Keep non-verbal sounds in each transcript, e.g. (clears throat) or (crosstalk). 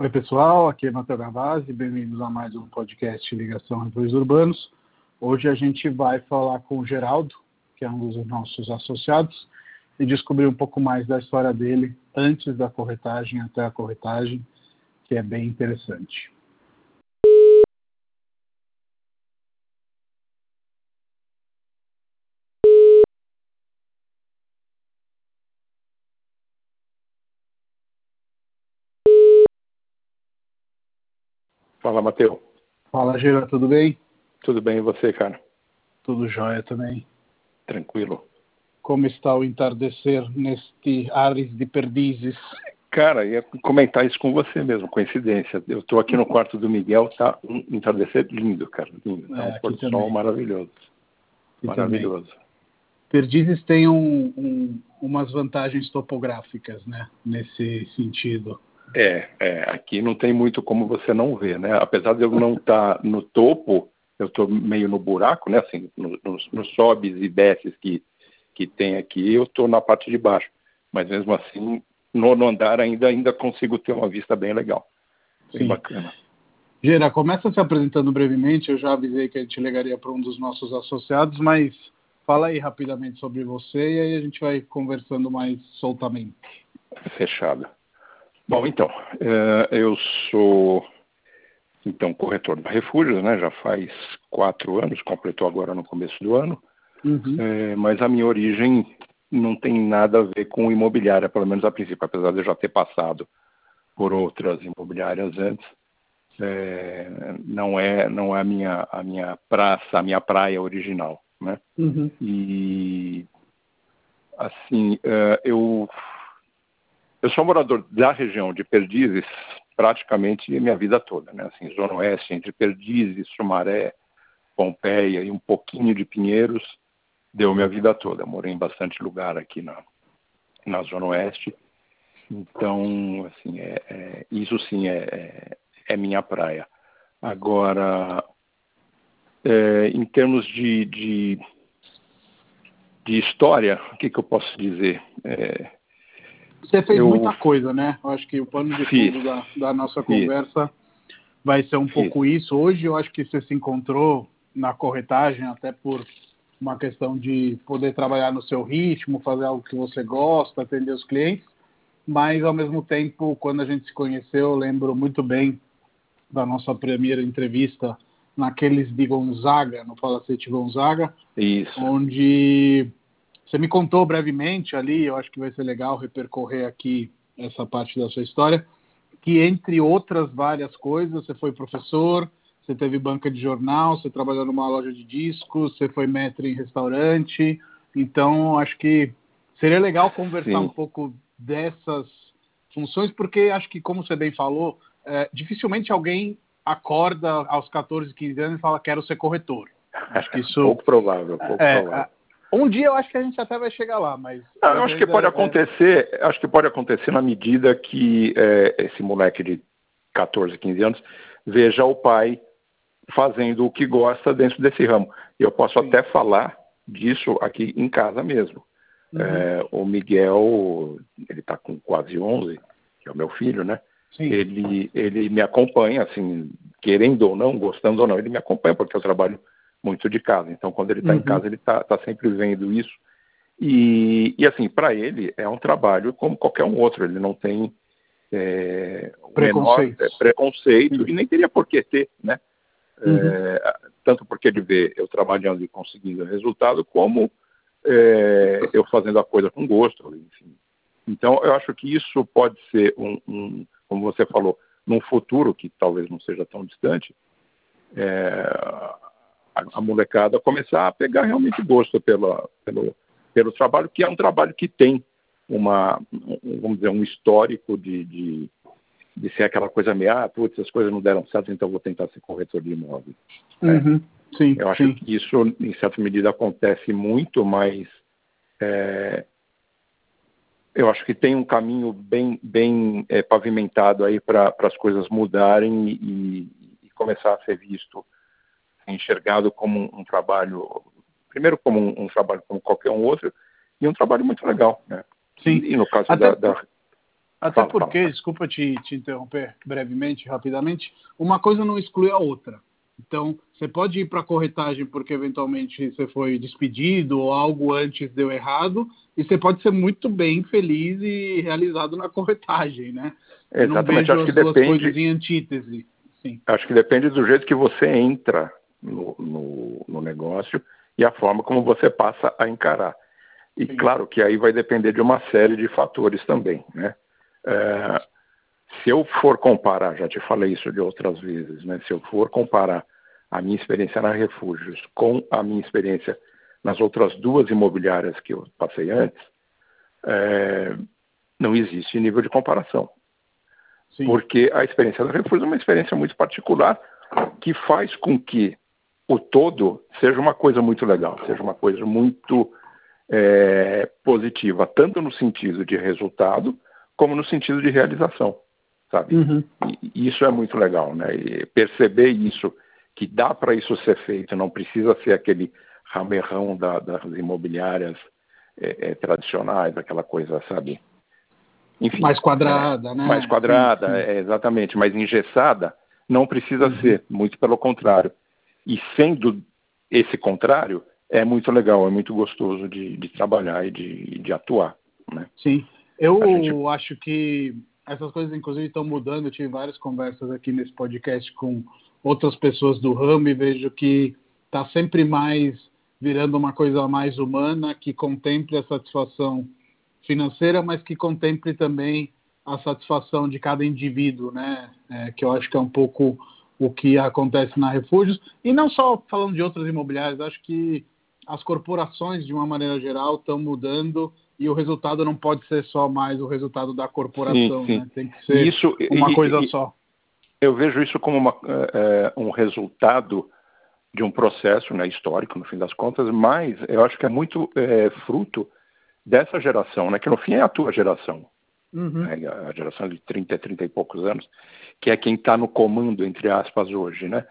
Oi, pessoal, aqui é da Base, bem-vindos a mais um podcast Ligação Refúgios Urbanos. Hoje a gente vai falar com o Geraldo, que é um dos nossos associados, e descobrir um pouco mais da história dele antes da corretagem até a corretagem, que é bem interessante. Fala, Matheus. Fala, Gira, tudo bem? Tudo bem e você, cara? Tudo jóia também. Tranquilo. Como está o entardecer neste Ares de Perdizes? Cara, ia comentar isso com você mesmo, coincidência. Eu estou aqui no (laughs) quarto do Miguel, tá um entardecer lindo, cara. Lindo. Tá é, um pôr do sol maravilhoso. Aqui maravilhoso. Também. Perdizes tem um, um, umas vantagens topográficas, né? Nesse sentido. É, é, aqui não tem muito como você não ver, né? Apesar de eu não estar tá no topo, eu estou meio no buraco, né? Assim, nos no, no sobes e desces que, que tem aqui, eu estou na parte de baixo. Mas mesmo assim, no, andar ainda, ainda consigo ter uma vista bem legal. Bem Sim. bacana. Gera, começa se apresentando brevemente. Eu já avisei que a gente ligaria para um dos nossos associados, mas fala aí rapidamente sobre você e aí a gente vai conversando mais soltamente. Fechado. Bom, então, é, eu sou então corretor da Refúgios, né? Já faz quatro anos, completou agora no começo do ano. Uhum. É, mas a minha origem não tem nada a ver com imobiliária, pelo menos a princípio, apesar de eu já ter passado por outras imobiliárias antes. É, não é não é a minha a minha praça, a minha praia original, né? Uhum. E assim, eu eu sou morador da região de Perdizes praticamente minha vida toda, né? Assim, Zona Oeste, entre Perdizes, Sumaré, Pompeia e um pouquinho de Pinheiros, deu minha vida toda. morei em bastante lugar aqui na, na Zona Oeste. Então, assim, é, é isso sim é, é, é, minha praia. Agora, é, em termos de, de, de, história, o que, que eu posso dizer? É, você fez eu... muita coisa, né? Eu acho que o pano de fundo da, da, nossa conversa vai ser um pouco isso. Hoje eu acho que você se encontrou na corretagem, até por uma questão de poder trabalhar no seu ritmo, fazer algo que você gosta, atender os clientes. Mas, ao mesmo tempo, quando a gente se conheceu, eu lembro muito bem da nossa primeira entrevista naqueles de Gonzaga, no Palacete Gonzaga, Isso. onde você me contou brevemente ali, eu acho que vai ser legal repercorrer aqui essa parte da sua história, que entre outras várias coisas, você foi professor, você teve banca de jornal, você trabalhou numa loja de discos, você foi mestre em restaurante. Então, acho que seria legal conversar Sim. um pouco dessas funções, porque acho que, como você bem falou, é, dificilmente alguém acorda aos 14, 15 anos e fala quero ser corretor. Acho que isso pouco provável, pouco é, provável. Um dia eu acho que a gente até vai chegar lá, mas. Não, eu acho que pode é... acontecer, acho que pode acontecer na medida que é, esse moleque de 14, 15 anos veja o pai fazendo o que gosta dentro desse ramo. Eu posso Sim. até falar disso aqui em casa mesmo. Uhum. É, o Miguel, ele está com quase 11, que é o meu filho, né? Ele, ele me acompanha, assim, querendo ou não, gostando ou não, ele me acompanha, porque eu trabalho muito de casa. Então, quando ele está uhum. em casa, ele está tá sempre vendo isso. E, e assim, para ele é um trabalho como qualquer um outro. Ele não tem é, preconceito, menor, é, preconceito e nem teria por que ter, né? Uhum. É, tanto porque ele vê eu trabalhando e conseguindo resultado, como é, eu fazendo a coisa com gosto, enfim. Então, eu acho que isso pode ser um, um como você falou, num futuro que talvez não seja tão distante, é, a, molecada começar a pegar realmente gosto pela, pelo, pelo trabalho, que é um trabalho que tem uma, vamos dizer, um histórico de, de, de ser aquela coisa meio, ah, putz, as coisas não deram certo, então vou tentar ser corretor de imóvel. Uhum. É. Sim, Eu acho sim. que isso, em certa medida, acontece muito, mas é, eu acho que tem um caminho bem, bem é, pavimentado aí para as coisas mudarem e, e, começar a ser visto enxergado como um, um trabalho, primeiro como um, um, trabalho como qualquer um outro, e um trabalho muito legal, né? Sim. E no caso da, da, Até fala, porque, fala. desculpa te, te interromper brevemente, rapidamente, uma coisa não exclui a outra. Então, você pode ir para a corretagem porque eventualmente você foi despedido ou algo antes deu errado, e você pode ser muito bem feliz e realizado na corretagem, né? Exatamente, acho que depende. em antítese. Sim. Acho que depende do jeito que você entra no, no, no negócio e a forma como você passa a encarar. E Sim. claro que aí vai depender de uma série de fatores também, né? É, se eu for comparar, já te falei isso de outras vezes, né? Se eu for comparar a minha experiência na Refúgios com a minha experiência nas outras duas imobiliárias que eu passei antes, é, não existe nível de comparação. Sim. Porque a experiência da Refúgios é uma experiência muito particular que faz com que o todo seja uma coisa muito legal, seja uma coisa muito é, positiva, tanto no sentido de resultado, como no sentido de realização, sabe? Uhum. E, isso é muito legal, né? E perceber isso, que dá para isso ser feito, não precisa ser aquele ramerrão da, das imobiliárias é, é, tradicionais, aquela coisa, sabe? Enfim, mais quadrada, né? Mais quadrada, sim, sim. É, exatamente, mais engessada, não precisa uhum. ser, muito pelo contrário. E sendo esse contrário, é muito legal, é muito gostoso de, de trabalhar e de, de atuar. Né? Sim, eu gente... acho que essas coisas, inclusive, estão mudando. Eu tive várias conversas aqui nesse podcast com outras pessoas do ramo e vejo que está sempre mais virando uma coisa mais humana, que contemple a satisfação financeira, mas que contemple também a satisfação de cada indivíduo, né? É, que eu acho que é um pouco o que acontece na Refúgios. E não só falando de outras imobiliárias, acho que as corporações, de uma maneira geral, estão mudando e o resultado não pode ser só mais o resultado da corporação, sim, sim. Né? tem que ser isso, uma e, coisa e, só. Eu vejo isso como uma, é, um resultado de um processo né, histórico, no fim das contas, mas eu acho que é muito é, fruto dessa geração, né, que no fim é a tua geração, uhum. né, a geração de 30, 30 e poucos anos, que é quem está no comando, entre aspas, hoje, né,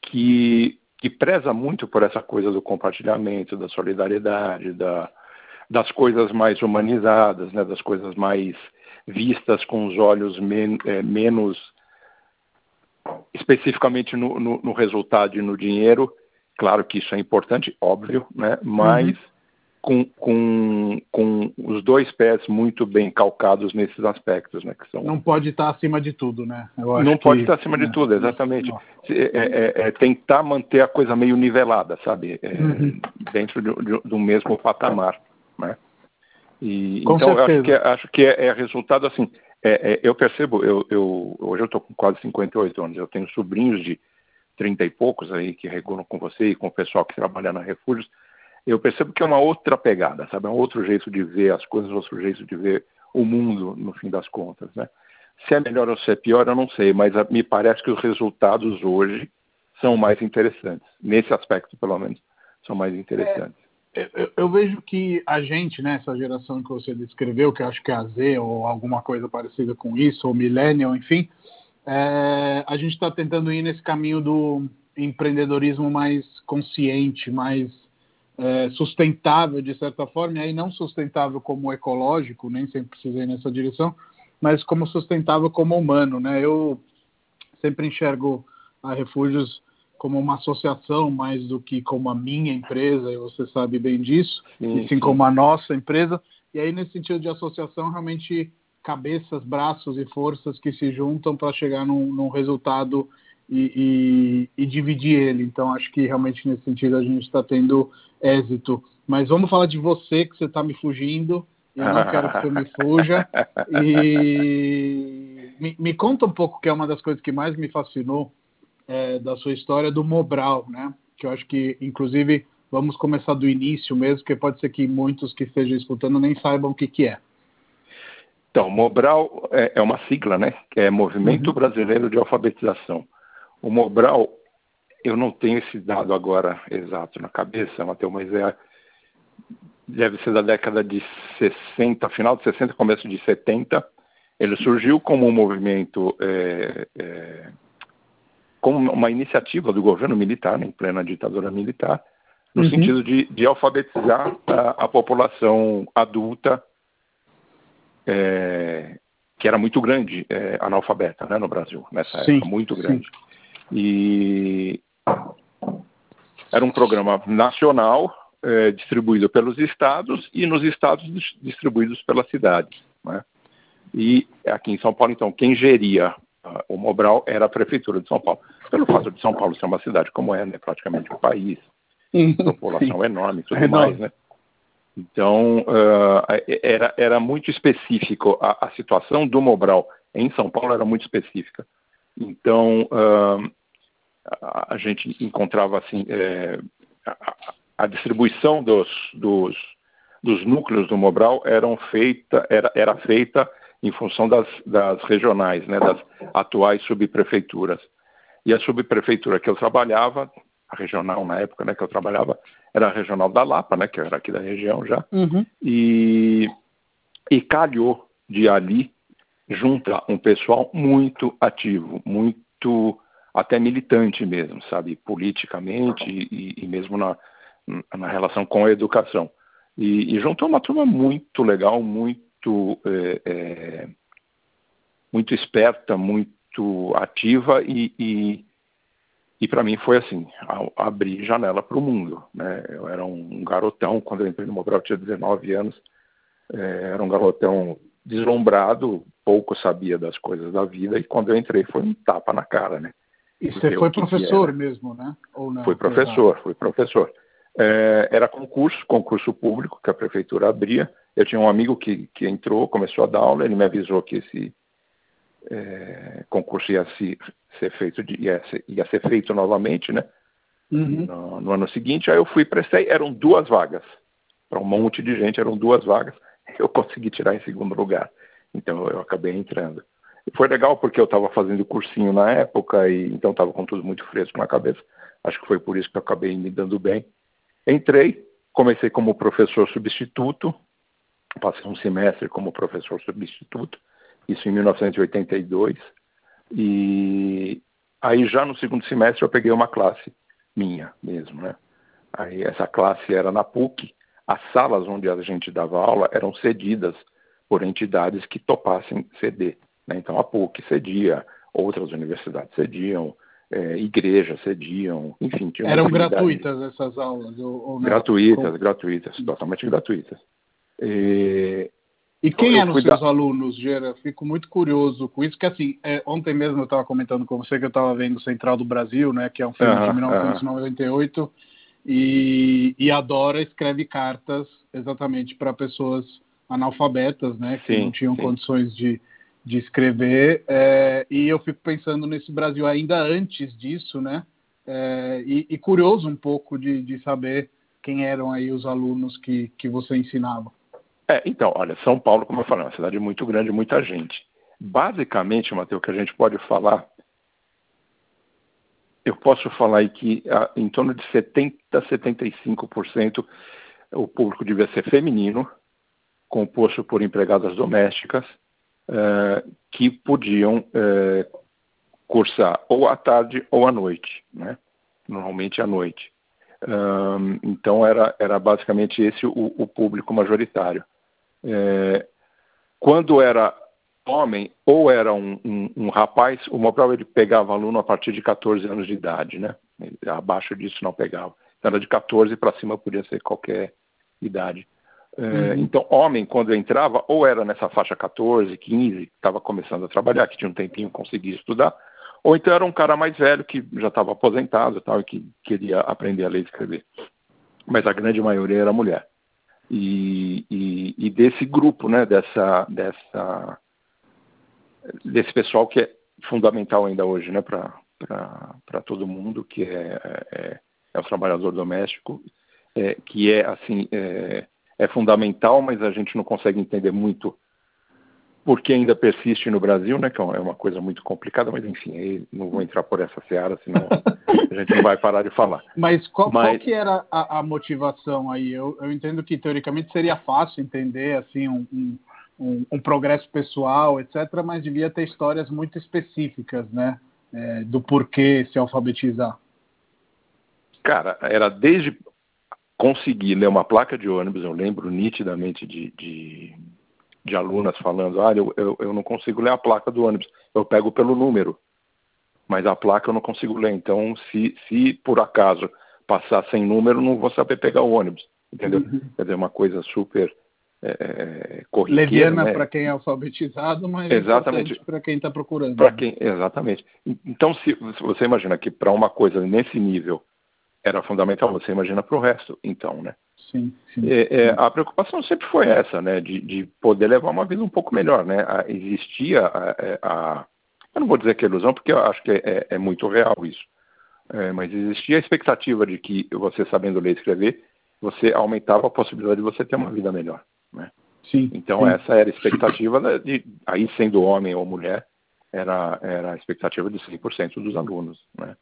que, que preza muito por essa coisa do compartilhamento, da solidariedade, da, das coisas mais humanizadas, né, das coisas mais vistas com os olhos men é, menos especificamente no, no, no, resultado e no dinheiro. Claro que isso é importante, óbvio, né, mas uhum. Com, com, com os dois pés muito bem calcados nesses aspectos, né, que são não pode estar acima de tudo, né? não pode estar acima de é. tudo, exatamente. É, é, é, tentar manter a coisa meio nivelada, sabe, é, uhum. dentro de, de, do mesmo patamar né? E, com então, acho que, é, acho que é, é resultado assim. É, é, eu percebo, eu, eu, hoje eu estou com quase 58 anos, eu tenho sobrinhos de 30 e poucos aí que regulam com você e com o pessoal que trabalha na Refúgios. Eu percebo que é uma outra pegada, sabe? É um outro jeito de ver as coisas, outro jeito de ver o mundo, no fim das contas, né? Se é melhor ou se é pior, eu não sei, mas me parece que os resultados hoje são mais interessantes. Nesse aspecto, pelo menos, são mais interessantes eu, eu, vejo que a gente, né, essa geração que você descreveu, que acho que é a Z ou alguma coisa parecida com isso, ou Millennial, enfim, é, a gente está tentando ir nesse caminho do empreendedorismo mais consciente, mais é, sustentável de certa forma, e aí não sustentável como ecológico, nem sempre precisei nessa direção, mas como sustentável como humano, né? Eu sempre enxergo a Refúgios como uma associação mais do que como a minha empresa, e você sabe bem disso, sim, e sim, sim. como a nossa empresa. E aí, nesse sentido de associação, realmente cabeças, braços e forças que se juntam para chegar num, num resultado e, e, e, dividir ele. Então, acho que realmente nesse sentido a gente está tendo êxito. Mas vamos falar de você, que você está me fugindo. Eu não quero que você me (laughs) fuja. E me, me conta um pouco, que é uma das coisas que mais me fascinou é, da sua história do Mobral, né? Que eu acho que, inclusive, vamos começar do início mesmo, porque pode ser que muitos que estejam escutando nem saibam o que, que é. Então, Mobral é, é uma sigla, né? É Movimento uhum. Brasileiro de Alfabetização. O Mobral, eu não tenho esse dado agora exato na cabeça, Matheus, mas é, deve ser da década de 60, final de 60, começo de 70. Ele surgiu como um movimento é, é, como uma iniciativa do governo militar, né, em plena ditadura militar, no uhum. sentido de, de alfabetizar a, a, população adulta é, que era muito grande, é, analfabeta né, no Brasil, nessa sim, época, muito grande. Sim. E era um programa nacional é, distribuído pelos estados e nos estados distribuídos pelas cidades. Né? E aqui em São Paulo, então, quem geria uh, o Mobral era a Prefeitura de São Paulo. Pelo fato de São Paulo ser uma cidade como é, né, praticamente um país, população Sim. (laughs) enorme e tudo é mais, né? Então, uh, era, era muito específico, a, a, situação do Mobral em São Paulo era muito específica. Então, uh, a, a, gente encontrava assim, é, a, a, distribuição dos, dos, dos, núcleos do Mobral eram feita, era, era feita em função das, das regionais, né, das atuais subprefeituras. E a subprefeitura que eu trabalhava a regional na época, né, que eu trabalhava, era a regional da Lapa, né, que era aqui da região já, uhum. e, e calhou de ali juntar um pessoal muito ativo, muito até militante mesmo, sabe, politicamente e, e mesmo na, na relação com a educação. E, e juntou uma turma muito legal, muito é, é, muito esperta, muito ativa e, e e para mim foi assim, abrir janela para o mundo. Né? Eu era um garotão, quando eu entrei no Mobral eu tinha 19 anos, é, era um garotão deslumbrado, pouco sabia das coisas da vida, e quando eu entrei foi um tapa na cara, né? E você foi professor mesmo, né? Ou não? Fui professor, fui professor. É, era concurso, concurso público que a prefeitura abria. Eu tinha um amigo que, que entrou, começou a dar aula, ele me avisou que esse é, concurso ia se, ser feito, ia, ser, ia, ser, feito novamente, né? Uhum. No, no, ano seguinte, aí eu fui prestei, eram duas vagas. Para um monte de gente, eram duas vagas. (laughs) Eu consegui tirar em segundo lugar. Então eu acabei entrando. Foi legal porque eu estava fazendo cursinho na época e então estava com tudo muito fresco na cabeça. Acho que foi por isso que eu acabei me dando bem. Entrei, comecei como professor substituto, passei um semestre como professor substituto isso em 1982. E aí já no segundo semestre eu peguei uma classe minha mesmo, né? Aí essa classe era na PUC, as salas onde a gente dava aula eram cedidas por entidades que topassem ceder. Né? Então a PUC cedia, outras universidades cediam, é, igrejas cediam, enfim. Eram gratuitas essas aulas? Ou, ou gratuitas, gratuitas, totalmente gratuitas. E, e quem eram os seus da... alunos, Gera? Fico muito curioso com isso, que assim, é, ontem mesmo eu estava comentando com você que eu estava vendo Central do Brasil, né, que é um filme de 1998, e, e a Dora escreve cartas exatamente para pessoas analfabetas, né, que sim, não tinham sim. condições de, de escrever, é, e eu fico pensando nesse Brasil ainda antes disso, né, é, e, e, curioso um pouco de, de saber quem eram aí os alunos que, que você ensinava. É, então, olha, São Paulo, como eu falei, é uma cidade muito grande, muita gente. Basicamente, Matheus, que a gente pode falar, eu posso falar aí que em torno de 70%, 75% o público devia ser feminino, composto por empregadas domésticas, é, que podiam é, cursar ou à tarde ou à noite, né? normalmente à noite. Um, então era, era basicamente esse o, o público majoritário. É, quando era homem ou era um, um, um, rapaz, o Mobral ele pegava aluno a partir de 14 anos de idade, né? Abaixo disso não pegava. Então, era de 14 para cima podia ser qualquer idade. É, uhum. Então, homem, quando entrava, ou era nessa faixa 14, 15, estava começando a trabalhar, que tinha um tempinho, conseguia estudar, ou então era um cara mais velho que já estava aposentado e tal, e que queria aprender a ler e escrever. Mas a grande maioria era mulher e, e, e desse grupo, né, dessa, dessa, desse pessoal que é fundamental ainda hoje, né, para todo mundo, que é, é, é, o trabalhador doméstico, é, que é assim é, é fundamental, mas a gente não consegue entender muito porque ainda persiste no Brasil, né, que é uma coisa muito complicada, mas enfim, não vou entrar por essa seara, senão a gente não vai parar de falar. (laughs) Mas qual, mas... qual que era a, a motivação aí? Eu, eu, entendo que teoricamente seria fácil entender assim um, um, um, um, progresso pessoal, etc., mas devia ter histórias muito específicas, né, é, do porquê se alfabetizar. Cara, era desde conseguir ler uma placa de ônibus, eu lembro nitidamente de, de de alunas falando, ah, eu, eu, eu não consigo ler a placa do ônibus, eu pego pelo número, mas a placa eu não consigo ler. Então, se, se por acaso passar sem número, não vou saber pegar o ônibus, entendeu? Uhum. Quer dizer, uma coisa super é, é corriqueira. Leviana né? para quem é alfabetizado, mas exatamente para quem está procurando. Para quem, exatamente. Então, se, se você imagina que para uma coisa nesse nível era fundamental, você imagina para o resto, então, né? Sim, sim, é, é, a preocupação sempre foi essa, né, de, de, poder levar uma vida um pouco melhor, né? A, existia a, é, a, eu não vou dizer que é ilusão, porque eu acho que é, é, muito real isso, é, mas existia a expectativa de que você sabendo ler e escrever, você aumentava a possibilidade de você ter uma vida melhor, né? Sim. Então sim. essa era a expectativa de, aí sendo homem ou mulher, era, era a expectativa de 100% dos alunos, né?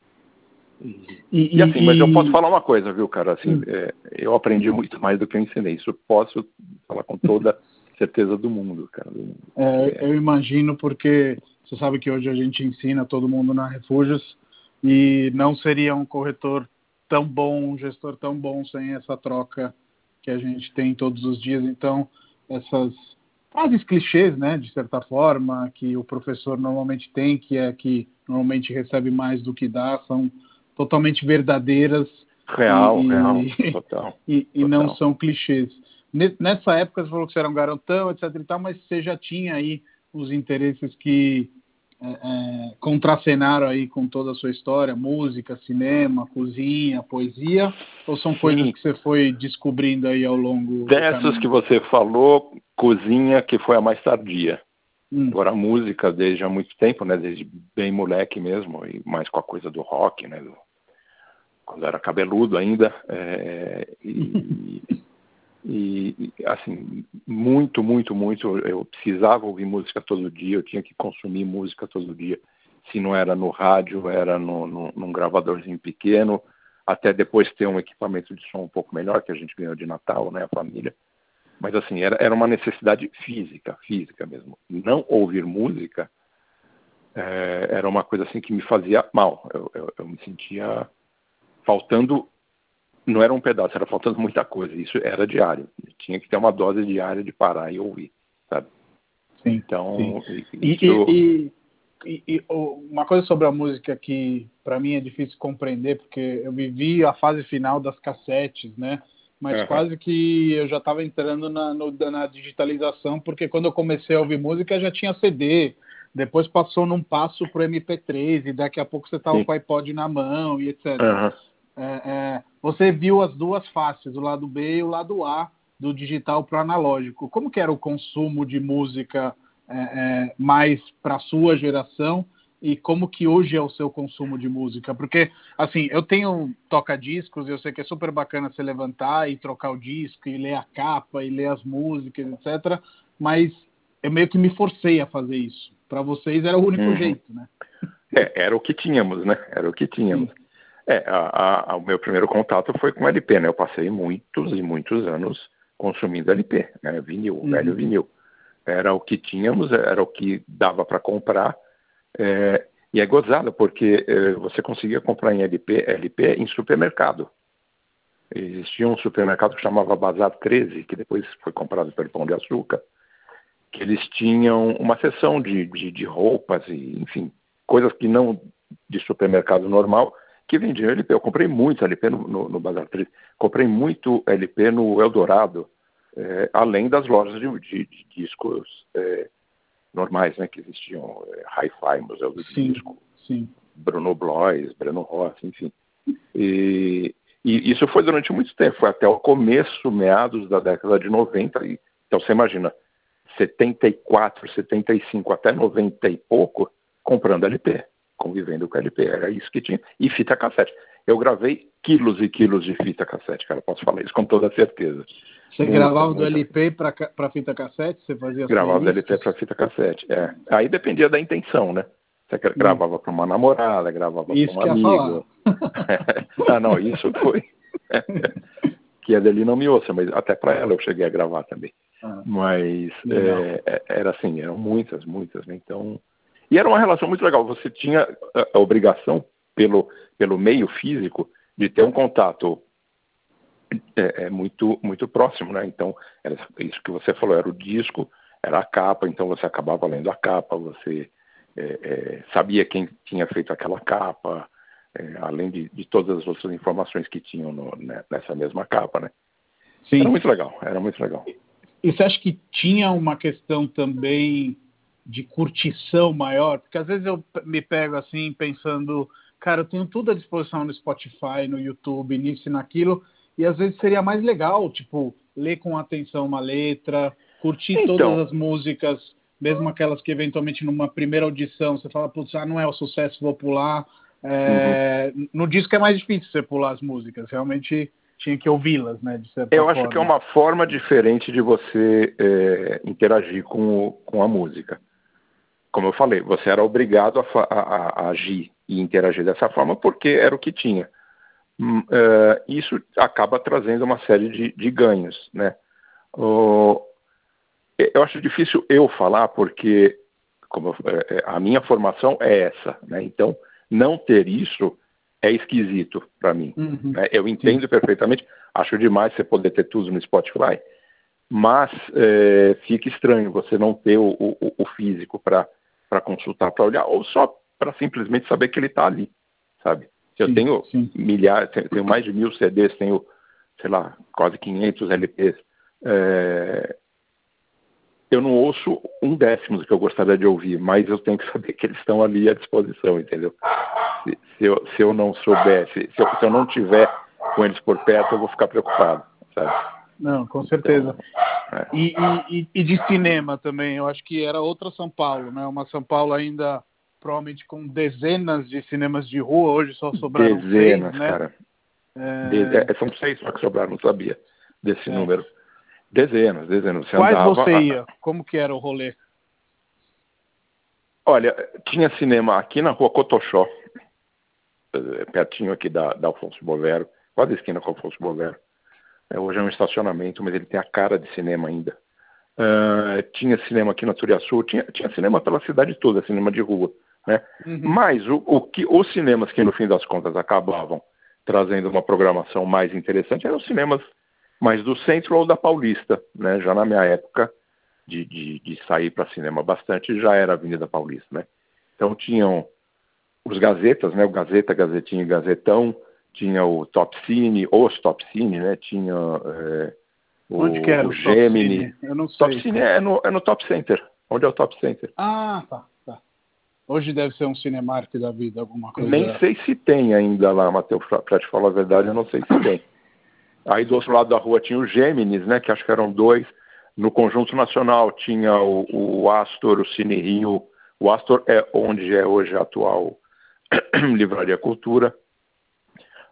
E, e, assim, mas eu posso falar uma coisa, viu, cara? Assim, hum. é, eu aprendi muito mais do que eu ensinei. Isso posso falar com toda (laughs) certeza do mundo, cara. É, é. Eu imagino porque você sabe que hoje a gente ensina todo mundo na Refúgios e não seria um corretor tão bom, um gestor tão bom sem essa troca que a gente tem todos os dias. Então, essas frases clichês, né, de certa forma, que o professor normalmente tem, que é que normalmente recebe mais do que dá, são totalmente verdadeiras. Real, e, real, total. (laughs) E, e não são clichês. Nessa época você falou que você era um garotão, etc e tal, mas você já tinha aí os interesses que é, é, contracenaram aí com toda a sua história, música, cinema, cozinha, poesia, ou são Sim. coisas que você foi descobrindo aí ao longo Dessas que você falou, cozinha que foi a mais tardia. Hum. Agora a música desde há muito tempo, né, desde bem moleque mesmo, e mais com a coisa do rock, né, do, quando era cabeludo ainda, é, (laughs) e, e, assim, muito, muito, muito, eu precisava ouvir música todo dia, eu tinha que consumir música todo dia, se não era no rádio, era no, no, num gravadorzinho pequeno, até depois ter um equipamento de som um pouco melhor, que a gente ganhou de Natal, né, a família, mas assim, era, era uma necessidade física, física mesmo. Não ouvir música é, era uma coisa assim que me fazia mal, eu, eu, eu me sentia faltando, não era um pedaço, era faltando muita coisa. Isso era diário. Tinha que ter uma dose diária de parar e ouvir, sabe? Sim, então, sim. Isso... E, e, e, uma coisa sobre a música que para mim é difícil compreender, porque eu vivi a fase final das cassetes, né? Mas uhum. quase que eu já estava entrando na, no, na digitalização, porque quando eu comecei a ouvir música já tinha CD, depois passou num passo para o MP3 e daqui a pouco você estava com o iPod na mão e etc. Uhum é, é, você viu as duas faces, o lado B e o lado A do digital para o analógico. Como que era o consumo de música é, é mais para a sua geração e como que hoje é o seu consumo de música? Porque, assim, eu tenho toca-discos e eu sei que é super bacana você levantar e trocar o disco e ler a capa e ler as músicas, etc. Mas eu meio que me forcei a fazer isso. Para vocês era o único uhum. jeito, né? É, era o que tínhamos, né? Era o que tínhamos. É, a, a, o meu primeiro contato foi com LP, né? Eu passei muitos e muitos anos consumindo LP, né? Vinil, uhum. velho vinil. Era o que tínhamos, era o que dava para comprar. É, e é gozado, porque é, você conseguia comprar em LP, LP em supermercado. Existia um supermercado que chamava Bazar 13, que depois foi comprado pelo Pão de Açúcar, que eles tinham uma seção de, de, de roupas e, enfim, coisas que não de supermercado normal, que vendiam LP. Eu comprei muito LP no, no, no Bazar 3, comprei muito LP no Eldorado, é, além das lojas de, de, de discos é, normais né, que existiam, é, Hi-Fi, Museu do sim, Disco, sim. Bruno Blois, Breno Rossi, enfim. E, e, isso foi durante muito tempo, foi até o começo, meados da década de 90. E, então você imagina, 74, 75 até 90 e pouco, comprando LP convivendo com LP. Era isso que tinha. E fita cassete. Eu gravei quilos e quilos de fita cassete, cara. Posso falar isso com toda certeza. Você gravava do LP para fita cassete? Você fazia Gravava do LP para fita cassete, é. Aí dependia da intenção, né? Você gravava para uma namorada, gravava para um amigo. (laughs) ah, não, isso foi. (laughs) que a dele não me ouça, mas até para ela eu cheguei a gravar também. Ah, mas é, é, era assim, eram muitas, muitas, né? Então e era uma relação muito legal. Você tinha a, obrigação, pelo, pelo meio físico, de ter um contato é, é, muito, muito próximo, né? Então, era isso que você falou, era o disco, era a capa, então você acabava lendo a capa, você é, é, sabia quem tinha feito aquela capa, é, além de, de, todas as outras informações que tinham no, né, nessa mesma capa, né? Sim. Era muito legal, era muito legal. E você acha que tinha uma questão também de curtição maior? Porque às vezes eu me pego assim pensando, cara, eu tenho tudo à disposição no Spotify, no YouTube, nisso e naquilo, e às vezes seria mais legal, tipo, ler com atenção uma letra, curtir então, todas as músicas, mesmo aquelas que eventualmente numa primeira audição você fala, putz, ah, não é o sucesso, vou pular. É, uhum. No disco é mais difícil você pular as músicas, realmente tinha que ouvi-las, né? Eu forma. acho que é uma forma diferente de você é, interagir com, com a música. Como eu falei, você era obrigado a, a, a agir e interagir dessa forma porque era o que tinha. Uh, isso acaba trazendo uma série de, de ganhos, né? Uh, eu acho difícil eu falar porque como, é, é, a minha formação é essa, né? Então, não ter isso é esquisito para mim. Uhum. Né? Eu entendo Sim. perfeitamente. Acho demais você poder ter tudo no Spotify, mas é, fica estranho você não ter o, o, o físico para consultar, para olhar, ou só para simplesmente saber que ele está ali, sabe? Eu sim, tenho sim. milhares, tenho mais de mil CDs, tenho, sei lá, quase 500 LPs. É, eu não ouço um décimo do que eu gostaria de ouvir, mas eu tenho que saber que eles estão ali à disposição, entendeu? Se, se, eu, se eu, não soubesse, se eu, se eu, não tiver com eles por perto, eu vou ficar preocupado, sabe? Não, com certeza. Então, é. e, e, e, de cinema também, eu acho que era outra São Paulo, né? Uma São Paulo ainda provavelmente com dezenas de cinemas de rua, hoje só sobraram dezenas, seis, né? cara. É... De, é, são seis só que sobraram, não sabia desse é. número. Dezenas, dezenas. Você Quais andava... você ia? Como que era o rolê? Olha, tinha cinema aqui na rua Cotoxó, eh, pertinho aqui da, da Alfonso Bovero, quase esquina com Alfonso Bovero. É, hoje é um estacionamento, mas ele tem a cara de cinema ainda. Uh, tinha cinema aqui na Turiaçu, tinha, tinha cinema pela cidade toda, cinema de rua. Né? Uhum. Mas o, o, que, os cinemas que no fim das contas acabavam trazendo uma programação mais interessante eram os cinemas mais do centro ou da Paulista. Né? Já na minha época de, de, de sair para cinema bastante, já era Avenida Paulista. Né? Então tinham os gazetas, né? o Gazeta, Gazetinha e Gazetão, tinha o Top Cine, os Top Cine, né? tinha é, o, Onde que era o, o Gemini. Eu não sei. Top Cine é no, é no Top Center. Onde é o Top Center? Ah, tá. tá. Hoje deve ser um Cinemark da vida, alguma coisa. Nem sei se tem ainda lá, Matheus, para te falar a verdade, eu não sei se tem. Aí do outro lado da rua tinha o Gêmeos, né, que acho que eram dois. No Conjunto Nacional tinha o, o Astor, o Cine Rio. O Astor é onde é hoje a atual (clears throat) Livraria Cultura.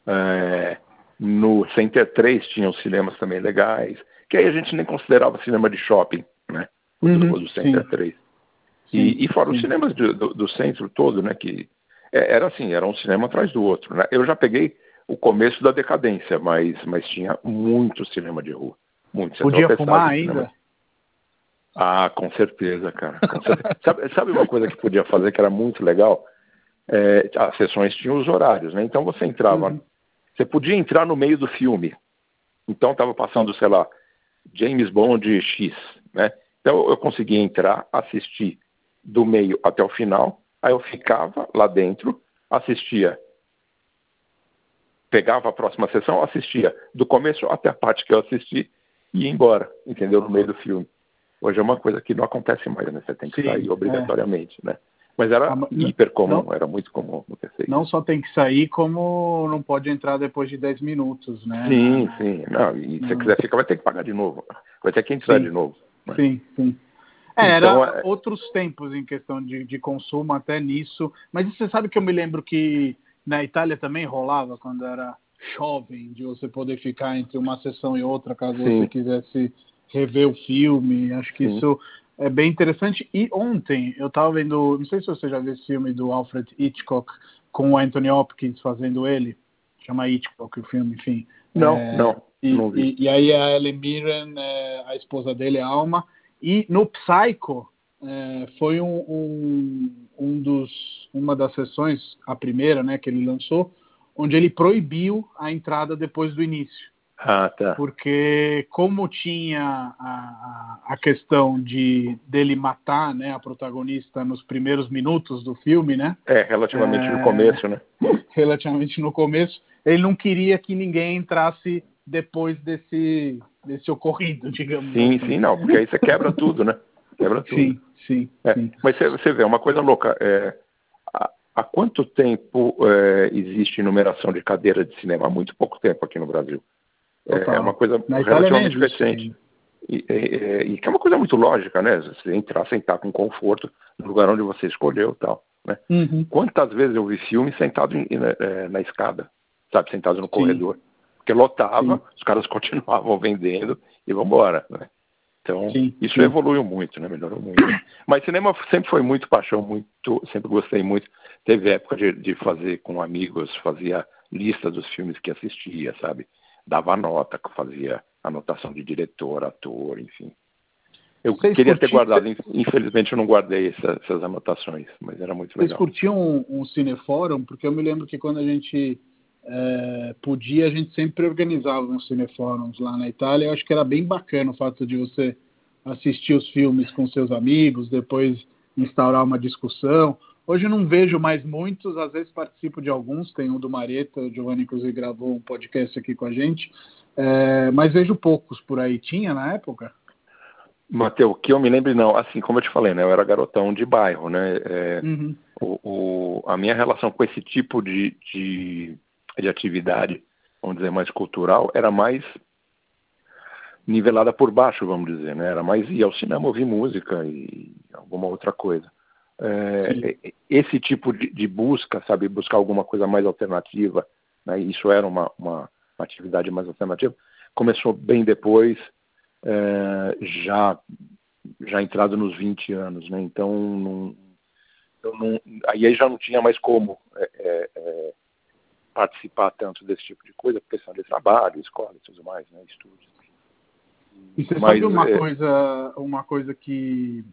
É, no Center 3 tinham cinemas também legais, que aí a gente nem considerava cinema de shopping, né? Uhum, do, Center sim. 3. E, e fora sim. os cinemas do, do, do, centro todo, né? Que é, era assim, era um cinema atrás do outro. Né? Eu já peguei o começo da decadência, mas, mas tinha muito cinema de rua. Muito. Podia fumar ainda? Ah, com certeza, cara. Com certeza. (laughs) sabe, sabe, uma coisa que podia fazer que era muito legal? É, as sessões tinham os horários, né? Então você entrava, uhum. você podia entrar no meio do filme. Então estava passando, sei lá, James Bond X, né? Então eu conseguia entrar, assistir do meio até o final, aí eu ficava lá dentro, assistia pegava a próxima sessão, assistia do começo até a parte que eu assisti e ia embora, entendeu? No meio do filme. Hoje é uma coisa que não acontece mais, né? Você tem que Sim, sair obrigatoriamente, é. né? Mas era ah, hiper comum, não, era muito comum acontecer. Não só tem que sair, como não pode entrar depois de 10 minutos, né? Sim, sim. Não, e se você quiser ficar, vai ter que pagar de novo. Vai ter que entrar sim, de novo. Né? Sim, sim. É, então, era é... outros tempos em questão de, de consumo até nisso. Mas você sabe que eu me lembro que na Itália também rolava quando era jovem, de você poder ficar entre uma sessão e outra, caso Sim. você quisesse rever o filme. Acho que Sim. isso é bem interessante. E ontem eu estava vendo, não sei se você já viu esse filme do Alfred Hitchcock com o Anthony Hopkins fazendo ele, chama Hitchcock o filme, enfim. Não, é, não. E, não e, e, aí a Ellen Mirren, é, a esposa dele, a Alma. E no Psycho é, foi um, um, um dos, uma das sessões, a primeira, né, que ele lançou, onde ele proibiu a entrada depois do início. Ah, tá. Porque como tinha a, a, questão de dele matar né, a protagonista nos primeiros minutos do filme, né? É, relativamente é, no começo, né? (laughs) Relativamente no começo, ele não queria que ninguém entrasse depois desse, desse ocorrido, (laughs) digamos sim, assim. Sim, sim, não, porque aí você quebra tudo, né? Quebra tudo. Sim, sim. É, sim. Mas você, você vê, uma coisa louca, é, há, há quanto tempo é, existe numeração de cadeira de cinema? Há muito pouco tempo aqui no Brasil. É, é uma coisa Na relativamente recente. E, e, e, que é uma coisa muito lógica, né? Você entrar, sentar com conforto no lugar onde você escolheu tal. Né? Uhum. Quantas vezes eu vi filme sentado em, na, é, na, escada, sabe? Sentado no corredor. Porque lotava, Sim. os caras (laughs) continuavam vendendo e vamos embora, né? Então, Sim. isso Sim. evoluiu muito, né? Melhorou muito. (clears throat) Mas cinema sempre foi muito paixão, muito, sempre gostei muito. Teve época de, de fazer com amigos, fazia lista dos filmes que assistia, sabe? dava nota, fazia anotação de diretor, ator, enfim. Eu Vocês queria ter guardado, infelizmente eu não guardei essa, essas anotações, mas era muito legal. Vocês curtiam um, um cinefórum? Porque eu me lembro que quando a gente é, podia, a gente sempre organizava uns cinefóruns lá na Itália. Eu acho que era bem bacana o fato de você assistir os filmes com seus amigos, depois instaurar uma discussão. Hoje eu não vejo mais muitos, às vezes participo de alguns, tem o do Mareta, o Giovanni inclusive gravou um podcast aqui com a gente, é, mas vejo poucos por aí. Tinha na época? Mateus, que eu me lembro não, assim como eu te falei, né, eu era garotão de bairro, né, é, uhum. o, o, a minha relação com esse tipo de, de, de atividade, vamos dizer, mais cultural, era mais nivelada por baixo, vamos dizer, né, era mais ir ao cinema ouvir música e alguma outra coisa. É, é, esse tipo de, de, busca, sabe, buscar alguma coisa mais alternativa, né, isso era uma, uma, uma, atividade mais alternativa, começou bem depois, é, já, já entrado nos 20 anos, né, então não, não, aí já não tinha mais como é, é, é, participar tanto desse tipo de coisa, por questão de trabalho, escola e tudo mais, né, estudos. E você Mas, sabe uma é... coisa, uma coisa que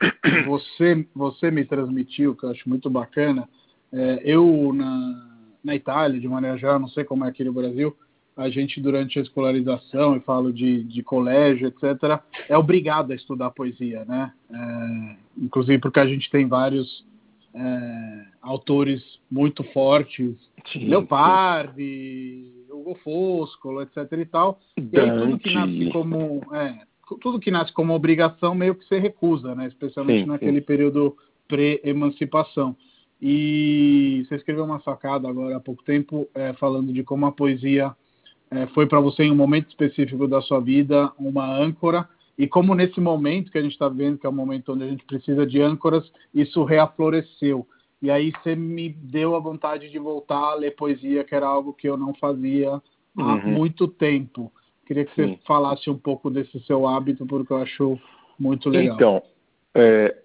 você, você me transmitiu, que eu acho muito bacana. É, eu na, na Itália, de maneira geral, não sei como é aqui no Brasil, a gente durante a escolarização, e falo de, de colégio, etc., é obrigado a estudar poesia, né? É, inclusive porque a gente tem vários é, autores muito fortes, sim, Leopardi, Hugo Foscolo, etc. e tal. E aí tudo que nasce como é, tudo que nasce como obrigação meio que se recusa, né? Especialmente sim, naquele sim. período pré-emancipação. E você escreveu uma sacada agora há pouco tempo é, falando de como a poesia é, foi para você em um momento específico da sua vida uma âncora e como nesse momento que a gente está vendo, que é o momento onde a gente precisa de âncoras, isso reafloresceu. E aí você me deu a vontade de voltar a ler poesia, que era algo que eu não fazia há uhum. muito tempo. Queria que Sim. você falasse um pouco desse seu hábito, porque eu acho muito legal. Então, é,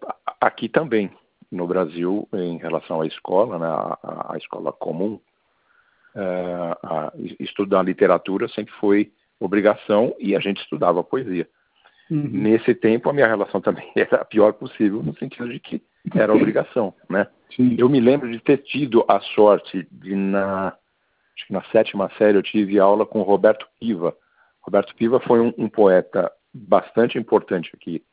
aqui também, no Brasil, em relação à escola, né, a, a escola comum, é, a, estudar literatura sempre foi obrigação e a gente estudava poesia. Uhum. Nesse tempo, a minha relação (laughs) também era a pior possível, no sentido de que era obrigação, né? Sim. Eu me lembro de ter tido a sorte de, na, acho que na sétima série, eu tive aula com Roberto Piva, Roberto Piva foi um, um poeta bastante importante aqui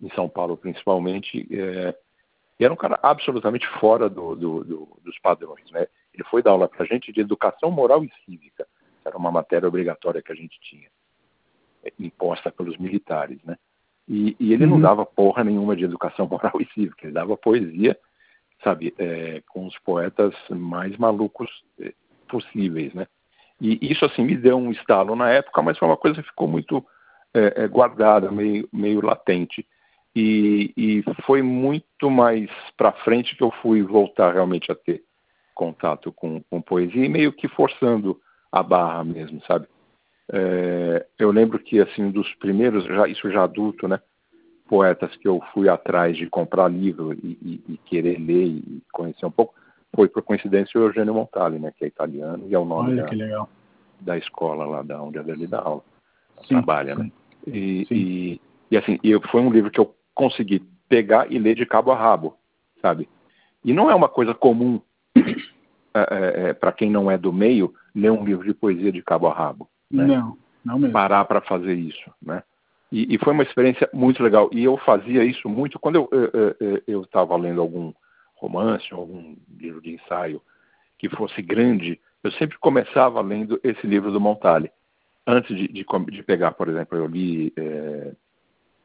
em São Paulo, principalmente. É, e era um cara absolutamente fora do, do, do, dos padrões. Né? Ele foi dar aula para a gente de educação moral e cívica, era uma matéria obrigatória que a gente tinha, imposta pelos militares. Né? E, e ele uhum. não dava porra nenhuma de educação (laughs) moral e cívica, ele dava poesia, sabe, é, com os poetas mais malucos é, possíveis. Né? E isso, assim, me deu um estalo na época, mas foi uma coisa que ficou muito é, é, guardada, meio, meio latente. E, e foi muito mais para frente que eu fui voltar realmente a ter contato com, com poesia e meio que forçando a barra mesmo, sabe? É, eu lembro que, assim, um dos primeiros, já, isso já adulto, né? Poetas que eu fui atrás de comprar livro e, e, e querer ler e conhecer um pouco, foi por coincidência o Eugênio Montali, né, que é italiano e é o nome da, da, escola lá da onde ele dá aula, sim, trabalha, sim. né? E, e, e, assim, eu, foi um livro que eu consegui pegar e ler de cabo a rabo, sabe? E não é uma coisa comum (coughs) é, é, é para quem não é do meio ler um livro de poesia de cabo a rabo. Né? Não, parar para fazer isso, né? E, e, foi uma experiência muito legal. E eu fazia isso muito quando eu estava lendo algum romance, algum livro de ensaio que fosse grande. Eu sempre começava lendo esse livro do Montale. Antes de, de, de pegar, por exemplo, eu li é,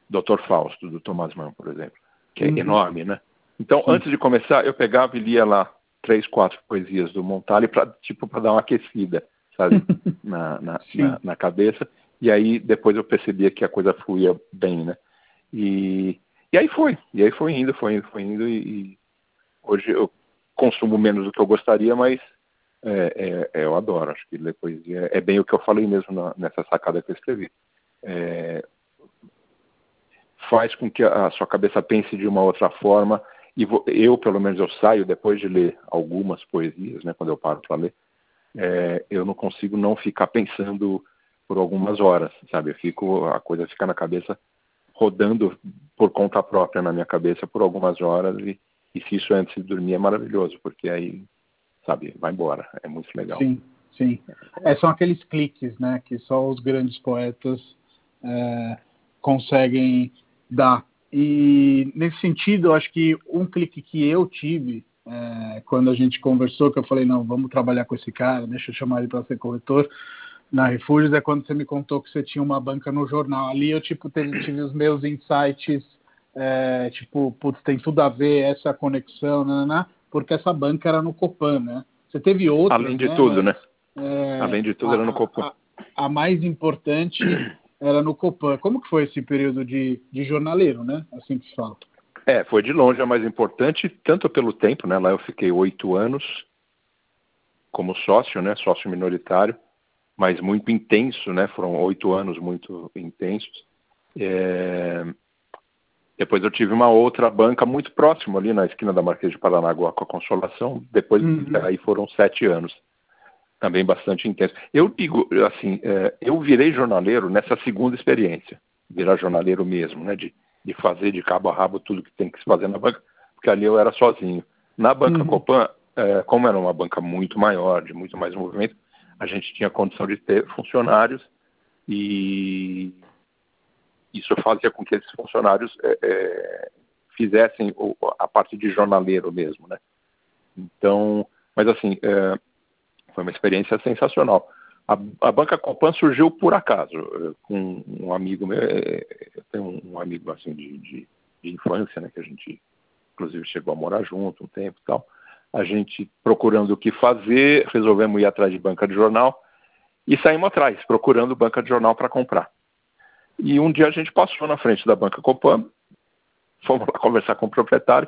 Dr. Fausto, do Thomas Mann, por exemplo, que é uhum. enorme, né? Então, Sim. antes de começar, eu pegava e lia lá três, quatro poesias do Montale para tipo para dar uma aquecida, sabe, (laughs) na, na, na, na, cabeça. E aí depois eu percebia que a coisa fluía bem, né? E, e aí foi, e aí foi indo, foi indo, foi indo e, e hoje eu consumo menos do que eu gostaria, mas é, é, é eu adoro. Acho que ler poesia é bem o que eu falei mesmo na, nessa sacada que eu escrevi. É, faz com que a sua cabeça pense de uma outra forma e vou, eu, pelo menos, eu saio depois de ler algumas poesias, né, quando eu paro para ler, é, eu não consigo não ficar pensando por algumas horas, sabe? Eu fico, a coisa fica na cabeça rodando por conta própria na minha cabeça por algumas horas e, e se isso é antes de dormir é maravilhoso, porque aí, sabe, vai embora, é muito legal. Sim, sim. É, são aqueles cliques, né, que só os grandes poetas é, conseguem dar e nesse sentido, eu acho que um clique que eu tive é, quando a gente conversou, que eu falei, não, vamos trabalhar com esse cara, deixa eu chamar ele para ser corretor na Refúgios, é quando você me contou que você tinha uma banca no jornal. Ali eu tipo tive, tive os meus insights, é, tipo, putz, tem tudo a ver essa conexão, né, né, né porque essa banca era no Copan, né? Você teve outra. Além de né, tudo, mas, né? É, Além de tudo, a, era no Copan. A, a mais importante era no Copan. Como que foi esse período de, de jornaleiro, né? Assim que se fala. É, foi de longe a mais importante, tanto pelo tempo, né? Lá eu fiquei oito anos como sócio, né? Sócio minoritário, mas muito intenso, né? Foram oito anos muito intensos. É... Depois eu tive uma outra banca muito próxima ali na esquina da Marquês de Paranaguá com a Consolação. Depois uhum. aí foram sete anos também bastante intenso. Eu digo, assim, é, eu virei jornaleiro nessa segunda experiência, virar jornaleiro mesmo, né, de, de fazer de cabo a rabo tudo que tem que se fazer na banca, porque ali eu era sozinho. Na banca uhum. Copan, é, como era uma banca muito maior, de muito mais movimento, a gente tinha condição de ter funcionários e isso fazia com que esses funcionários é, é, fizessem a parte de jornaleiro mesmo, né? Então, mas assim, é, foi uma experiência sensacional. A, a banca Copan surgiu por acaso, eh, com um amigo meu, eh, eu tenho um amigo assim de, de, de infância, né, que a gente inclusive chegou a morar junto um tempo e tal. A gente procurando o que fazer, resolvemos ir atrás de banca de jornal e saímos atrás, procurando banca de jornal para comprar. E um dia a gente passou na frente da banca Copan, fomos lá conversar com o proprietário.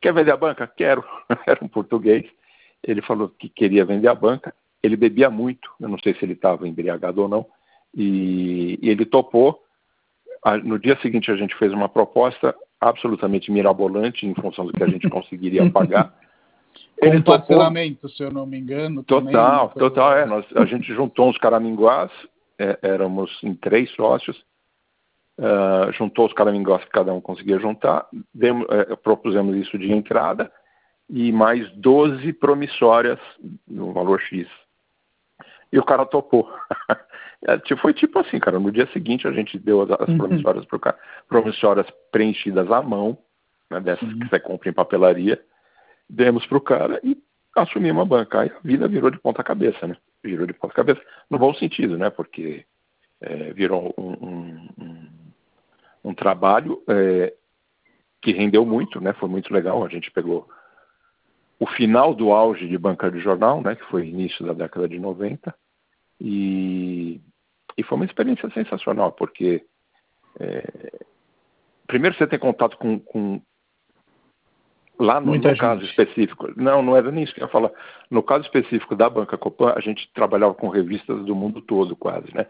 Quer vender a banca? Quero. (laughs) Era um português ele falou que queria vender a banca. Ele bebia muito, eu não sei se ele estava embriagado ou não, e, e ele topou. No dia seguinte a gente fez uma proposta absolutamente mirabolante em função do que a gente (laughs) conseguiria pagar. Ele Com parcelamento, se eu não me engano. Total, também, total. É, nós, a gente juntou uns caraminguás, é, éramos em três sócios, uh, juntou os caraminguás que cada um conseguia juntar, demos, é, propusemos isso de entrada, e mais 12 promissórias no valor X. E o cara topou. (laughs) É, foi tipo assim, cara. No dia seguinte a gente deu as, as uhum. promissórias para o cara, promissórias preenchidas à mão, né, dessas uhum. que você compra em papelaria, demos para o cara e assumimos uma banca. Aí a vida virou de ponta cabeça, né? Virou de ponta cabeça. No bom sentido, né? Porque é, virou um, um, um, um trabalho é, que rendeu muito, né? Foi muito legal. A gente pegou o final do auge de banca de jornal, né, que foi início da década de 90, e, e foi uma experiência sensacional, porque é, primeiro você tem contato com, com lá no, no caso específico, não, não era nem isso que eu ia falar, no caso específico da Banca Copan, a gente trabalhava com revistas do mundo todo quase, né,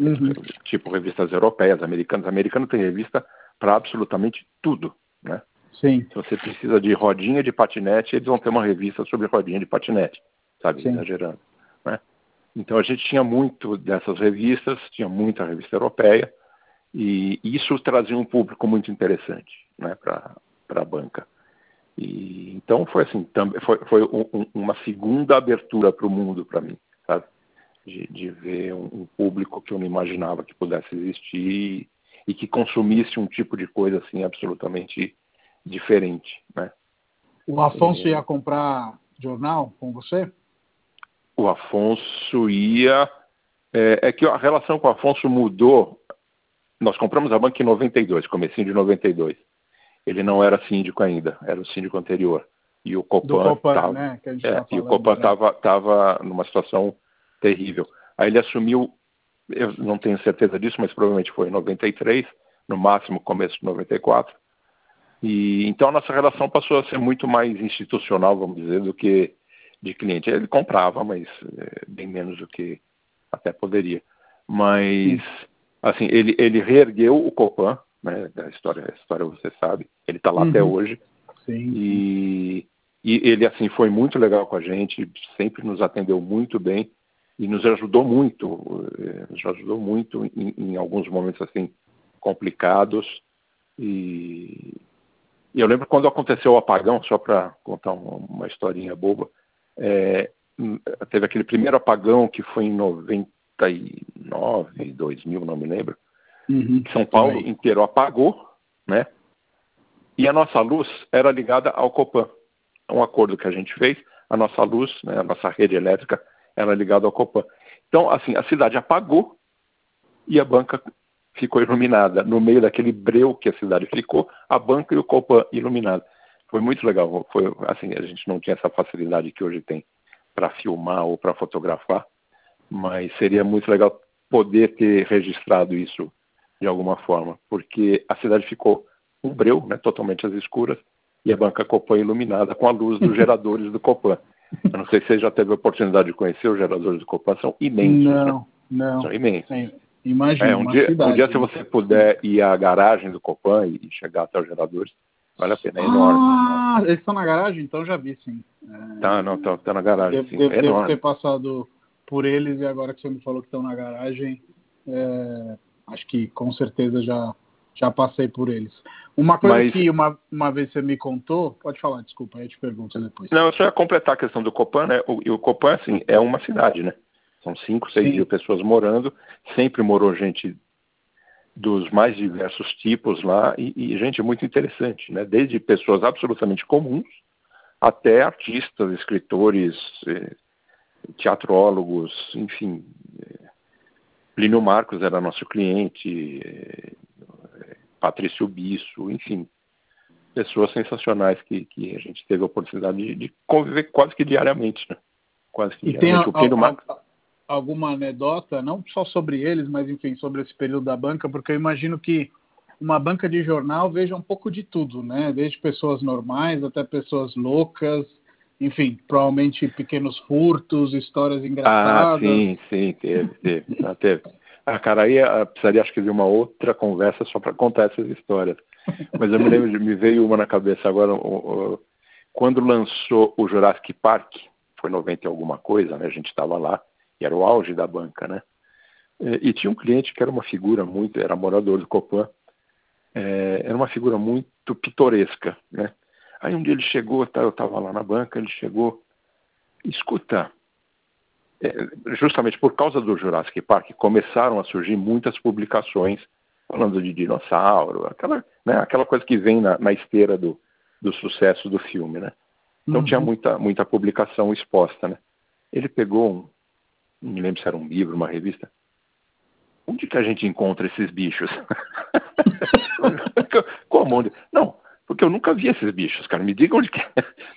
uhum. tipo revistas europeias, americanas, americano tem revista para absolutamente tudo, né, Sim. Se você precisa de rodinha de patinete, eles vão ter uma revista sobre rodinha de patinete, sabe? Sim. Exagerando. Né? Então a gente tinha muito dessas revistas, tinha muita revista europeia, e isso trazia um público muito interessante né, para a banca. E, então foi assim, também foi, foi um, uma segunda abertura para o mundo para mim, sabe? de, de ver um, um, público que eu não imaginava que pudesse existir e, e que consumisse um tipo de coisa assim absolutamente diferente, né? O Afonso ia comprar jornal com você? O Afonso ia. É, é, que a relação com o Afonso mudou. Nós compramos a banca em 92, comecinho de 92. Ele não era síndico ainda, era o síndico anterior. E o Copan, tava, né, é, tá e o Copan estava né? numa situação terrível. Aí ele assumiu, eu não tenho certeza disso, mas provavelmente foi em 93, no máximo começo de 94. E então a nossa relação passou a ser muito mais institucional, vamos dizer, do que de cliente. Ele comprava, mas é, bem menos do que até poderia. Mas assim, ele, ele reergueu o Copan, né? A história, a história você sabe. Ele está lá uhum. até hoje. Sim. E, e ele assim foi muito legal com a gente, sempre nos atendeu muito bem e nos ajudou muito, é, nos ajudou muito em, em alguns momentos assim complicados e e eu lembro quando aconteceu o apagão, só para contar uma historinha boba, é, teve aquele primeiro apagão que foi em 99, 2000, não me lembro. Uhum, São Paulo inteiro apagou, né? E a nossa luz era ligada ao Copan. Um acordo que a gente fez, a nossa luz, né, a nossa rede elétrica era ligada ao Copan. Então, assim, a cidade apagou e a banca ficou iluminada. No meio daquele breu que a cidade ficou, a banca e o Copan iluminados. Foi muito legal. Foi assim, a gente não tinha essa facilidade que hoje tem para filmar ou para fotografar, mas seria muito legal poder ter registrado isso de alguma forma, porque a cidade ficou um breu, né, totalmente às escuras, e a banca Copan iluminada com a luz dos (laughs) geradores do Copan. Eu não sei se você já teve a oportunidade de conhecer os geradores do Copan, são imensos. Não, né? não. São imensos. Sim. Imagina, é, um, dia, cidade, um dia, se você puder ir à garagem do Copan e chegar até os geradores, vale a pena, é enorme. Ah, eles estão na garagem? Então já vi, sim. É... Tá, não, tá, tá na garagem, deve, sim. Deve, é deve ter passado por eles e agora que você me falou que estão na garagem, é, acho que com certeza já, já passei por eles. Uma coisa Mas... que uma, uma vez você me contou, pode falar, desculpa, aí eu te pergunto depois. Não, só ia completar a questão do Copan, né? O, e o Copan, assim, é uma cidade, né? São 5, 6 mil pessoas morando. Sempre morou gente dos mais diversos tipos lá e, e, gente muito interessante, né? Desde pessoas absolutamente comuns até artistas, escritores, eh, teatrólogos, enfim. Eh, Plínio Marcos era nosso cliente, eh, Patrício Bisso, enfim, pessoas sensacionais que, que a gente teve a oportunidade de, de conviver quase que diariamente, né? Quase que e diariamente. Tem a, o Plínio Marcos alguma anedota, não só sobre eles, mas enfim, sobre esse período da banca, porque eu imagino que uma banca de jornal veja um pouco de tudo, né? Desde pessoas normais até pessoas loucas, enfim, provavelmente pequenos furtos, histórias ah, engraçadas. Ah, sim, sim, teve, teve. Ah, teve. Ah, cara, aí ah, precisaria acho que de uma outra conversa só para contar essas histórias. Mas eu me lembro, de, me veio uma na cabeça agora, quando lançou o Jurassic Park, foi 90 e alguma coisa, né? A gente estava lá que era o auge da banca, né? E, e, tinha um cliente que era uma figura muito, era morador do Copan, é, era uma figura muito pitoresca, né? Aí um dia ele chegou, tá, eu estava lá na banca, ele chegou, escuta, é, justamente por causa do Jurassic Park, começaram a surgir muitas publicações falando de dinossauro, aquela, né, aquela coisa que vem na, na esteira do, do sucesso do filme, né? Então uhum. tinha muita, muita publicação exposta, né? Ele pegou um, não me lembro se era um livro, uma revista. Onde que a gente encontra esses bichos? (laughs) Como? Onde? Não, porque eu nunca vi esses bichos, cara. Me diga onde que é.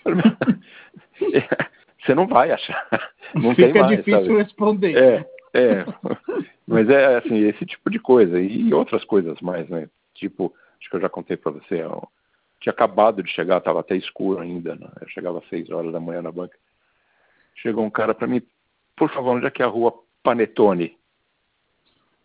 (laughs) Você não vai achar. Não Fica mais, difícil sabe? responder. É, é. Mas é assim, esse tipo de coisa. E outras coisas mais, né? Tipo, acho que eu já contei para você. Eu tinha acabado de chegar, estava até escuro ainda. Né? Eu chegava às seis horas da manhã na banca. Chegou um cara para mim, por favor, onde é que é a rua Panetone?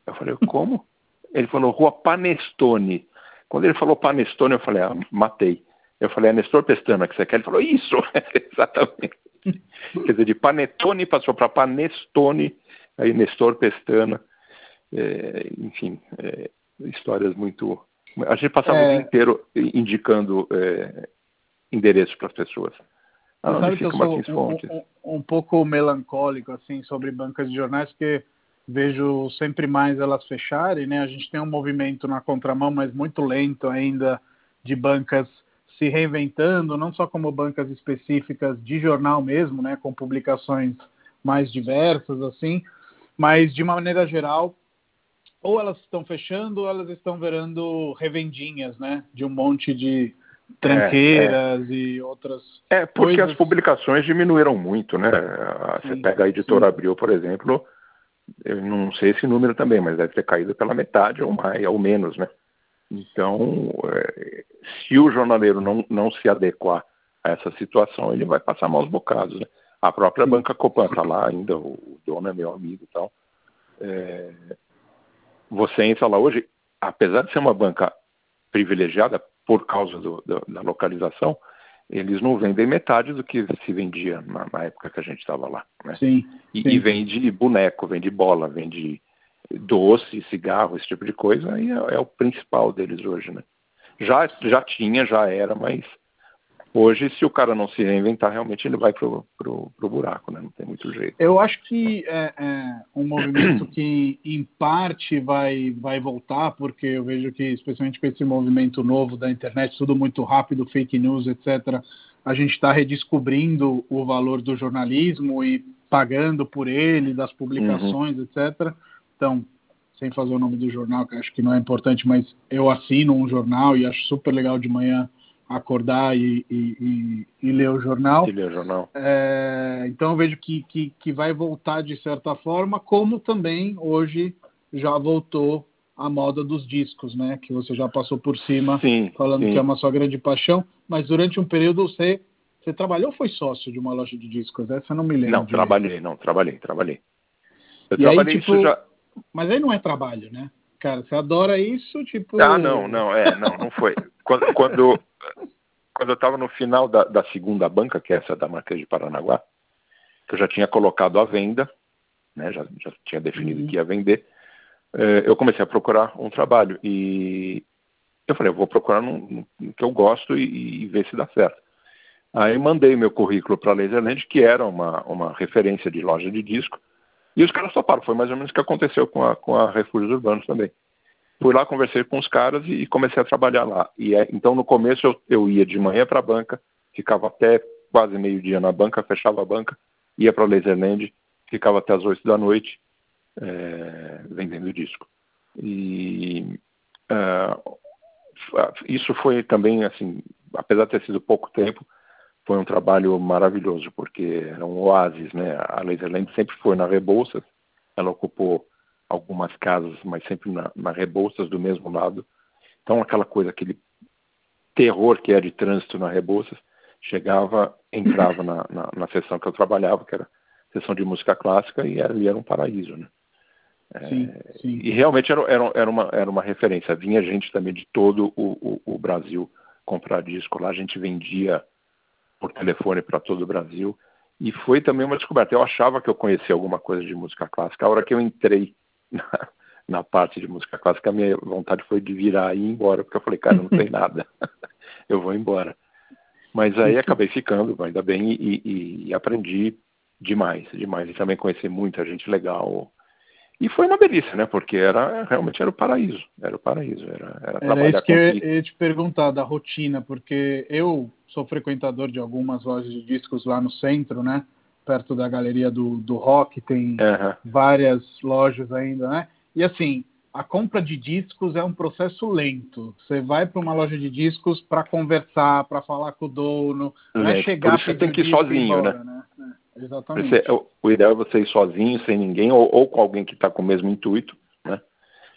Eu falei, como? Ele falou, rua Panestone. Quando ele falou Panestone, eu falei, ah, matei. Eu falei, é Nestor Pestana que você quer? Ele falou, isso, (laughs) exatamente. Quer dizer, de Panetone passou para Panestone, aí Nestor Pestana. É, enfim, é, histórias muito. A gente passava é... o dia inteiro indicando é, endereços para as pessoas. Sabe que eu sou um, um, um, pouco melancólico assim sobre bancas de jornais, porque vejo sempre mais elas fecharem, né? A gente tem um movimento na contramão, mas muito lento ainda, de bancas se reinventando, não só como bancas específicas de jornal mesmo, né, com publicações mais diversas assim, mas de uma maneira geral, ou elas estão fechando ou elas estão virando revendinhas, né, de um monte de tranqueiras é, é. e outras É, porque coisas. as publicações diminuíram muito, né? Você sim, pega a editora sim. Abril, por exemplo, eu não sei esse número também, mas deve ter caído pela metade ou mais, ou menos, né? Então, é, se o jornaleiro não, não se adequar a essa situação, ele vai passar maus bocados. Né? A própria Sim. banca Copan está lá ainda, o dono é meu amigo e tal. É, você entra lá hoje, apesar de ser uma banca privilegiada por causa do, do, da localização, eles não vendem metade do que se vendia na, na época que a gente estava lá. Né? Sim, e, sim. e vende boneco, vende bola, vende doce, cigarro, esse tipo de coisa, e é, é, o principal deles hoje, né? Já, já tinha, já era, mas hoje, se o cara não se reinventar, realmente ele vai pro, pro, pro buraco, né? Não tem muito jeito. Eu acho que é, é um movimento que, em parte, vai, vai voltar, porque eu vejo que, especialmente com esse movimento novo da internet, tudo muito rápido, fake news, etc., a gente está redescobrindo o valor do jornalismo e pagando por ele, das publicações, uhum. etc., então, sem fazer o nome do jornal, que acho que não é importante, mas eu assino um jornal e acho super legal de manhã acordar e, e, e, e ler o jornal. Ler o jornal. É, então eu vejo que, que, que vai voltar de certa forma, como também hoje já voltou a moda dos discos, né? Que você já passou por cima sim, falando sim. que é uma sua grande paixão, mas durante um período você, você trabalhou ou foi sócio de uma loja de discos? Essa eu não me lembro. Não, trabalhei, não, trabalhei, trabalhei. Eu e trabalhei aí, tipo, isso já mas aí não é trabalho, né? Cara, você adora isso, tipo. Ah, não, não, é, não, não foi. Quando, quando, quando eu estava no final da, da, segunda banca, que é essa da Marquês de Paranaguá, que eu já tinha colocado à venda, né? Já, já tinha definido uhum. que ia vender, eh, eu comecei a procurar um trabalho. E eu falei, eu vou procurar no, no que eu gosto e, e, ver se dá certo. Aí mandei meu currículo para a Laserland, que era uma, uma referência de loja de disco, e os caras toparam, foi mais ou menos o que aconteceu com a, com a Refúgios Urbanos também. Fui lá, conversei com os caras e, comecei a trabalhar lá. E é, então no começo eu, eu ia de manhã para a banca, ficava até quase meio-dia na banca, fechava a banca, ia para Laserland, ficava até as oito da noite é, vendendo disco. E uh, isso foi também assim, apesar de ter sido pouco tempo, foi um trabalho maravilhoso, porque era um oásis, né? A Laserland sempre foi na Rebouças, ela ocupou algumas casas, mas sempre na, na Rebouças, do mesmo lado. Então, aquela coisa, aquele terror que é de trânsito na Rebouças, chegava, entrava na, na, na sessão que eu trabalhava, que era sessão de música clássica, e ali era um paraíso, né? Sim, é, sim. E realmente era, era, era, uma, era uma referência. Vinha gente também de todo o, o, o Brasil comprar disco. Lá a gente vendia por telefone para todo o Brasil. E foi também uma descoberta. Eu achava que eu conhecia alguma coisa de música clássica. A hora que eu entrei na, (laughs) na parte de música clássica, a minha vontade foi de virar e ir embora, porque eu falei, cara, não tem (laughs) nada. (laughs) eu vou embora. Mas aí acabei ficando, ainda bem, e, e, e aprendi demais, demais. E também conheci muita gente legal, e foi uma delícia, né? Porque era realmente era o paraíso, era o paraíso, era, era, era isso que eu ia te perguntar da rotina, porque eu sou frequentador de algumas lojas de discos lá no centro, né? Perto da galeria do, do rock, tem uhum. várias lojas ainda, né? E assim, a compra de discos é um processo lento. Você vai para uma loja de discos para conversar, para falar com o dono, não é chegar Por isso você tem que ir sozinho, embora, né? né? Exatamente. Você, o ideal é você ir sozinho, sem ninguém, ou, ou com alguém que está com o mesmo intuito, né?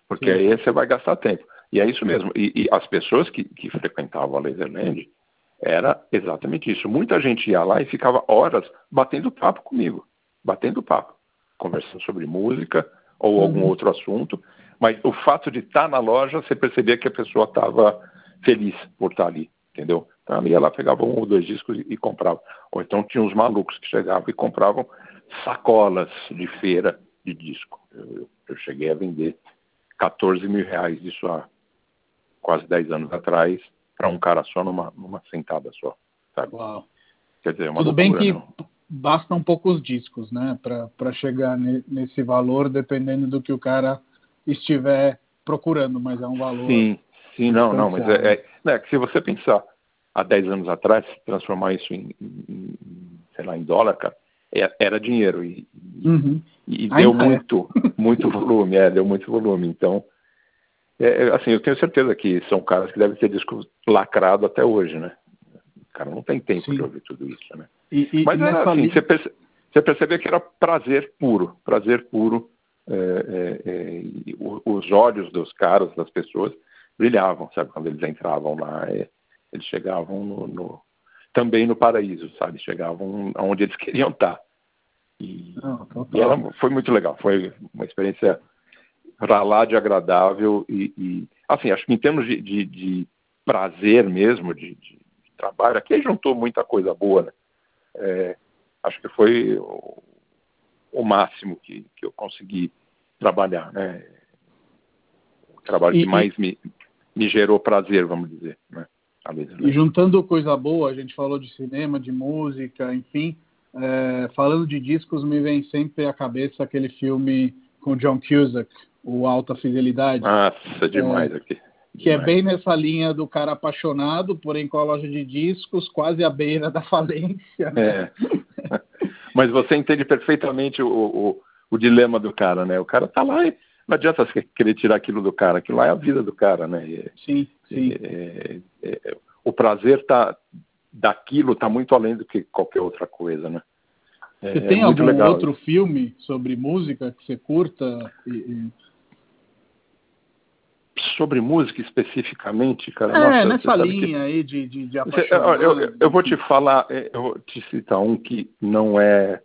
Porque Sim. aí você vai gastar tempo. E é isso mesmo. E, e as pessoas que, que frequentavam a Laserland era exatamente isso. Muita gente ia lá e ficava horas batendo papo comigo, batendo papo, conversando sobre música ou uhum. algum outro assunto. Mas o fato de estar na loja, você percebia que a pessoa estava feliz por estar ali, entendeu? Então ia lá, pegava um ou dois discos e, e comprava. Ou então tinha uns malucos que chegavam e compravam sacolas de feira de disco. Eu, eu cheguei a vender 14 mil reais disso há quase 10 anos atrás para um cara só numa, numa sentada só, sabe? Uau. Quer dizer, é uma Tudo bem que não? bastam poucos discos, né, para chegar ne, nesse valor, dependendo do que o cara estiver procurando, mas é um valor. Sim, sim, não, não, mas é, é, não, é que se você pensar há 10 anos atrás, transformar isso em, em sei lá, em dólar, cara, é, era dinheiro e, uhum. e deu muito, é. muito volume, é, deu muito volume. Então, é, é, assim, eu tenho certeza que são caras que devem ter disco lacrado até hoje, né? O cara não tem tempo Sim. de ouvir tudo isso, né? E, e, Mas era assim, você, perce, você percebia que era prazer puro, prazer puro. É, é, é os olhos dos caras, das pessoas, brilhavam, sabe? Quando eles entravam lá, eles chegavam no, no, também no paraíso, sabe? Chegavam onde eles (laughs) queriam estar. E, Não, e era, foi muito legal, foi uma experiência lá de agradável e, e, assim, acho que em termos de, de, de prazer mesmo, de, de, trabalho, aqui juntou muita coisa boa, né? É, acho que foi o, o máximo que, que eu consegui trabalhar, né? O trabalho e, que mais me, me gerou prazer, vamos dizer, né? E juntando coisa boa, a gente falou de cinema, de música, enfim, é, falando de discos, me vem sempre à cabeça aquele filme com John Cusack, o Alta Fidelidade. Nossa, demais é, aqui. Que é bem nessa linha do cara apaixonado, porém com a loja de discos, quase à beira da (laughs) falência. Né? É. (laughs) Mas você entende perfeitamente o, o, o, dilema do cara, né? O cara tá lá e não adianta você querer tirar aquilo do cara, aquilo lá é a vida do cara, né? E, sim, sim. É, é, o prazer tá, daquilo está muito além do que qualquer outra coisa, né? Você tem algum legal. outro filme sobre música que você curta? E, e... Sobre música especificamente, cara? É, Nossa, nessa linha que... aí de, de, de apaixonar. Eu, eu, eu, vou te falar, é, eu vou te citar um que não é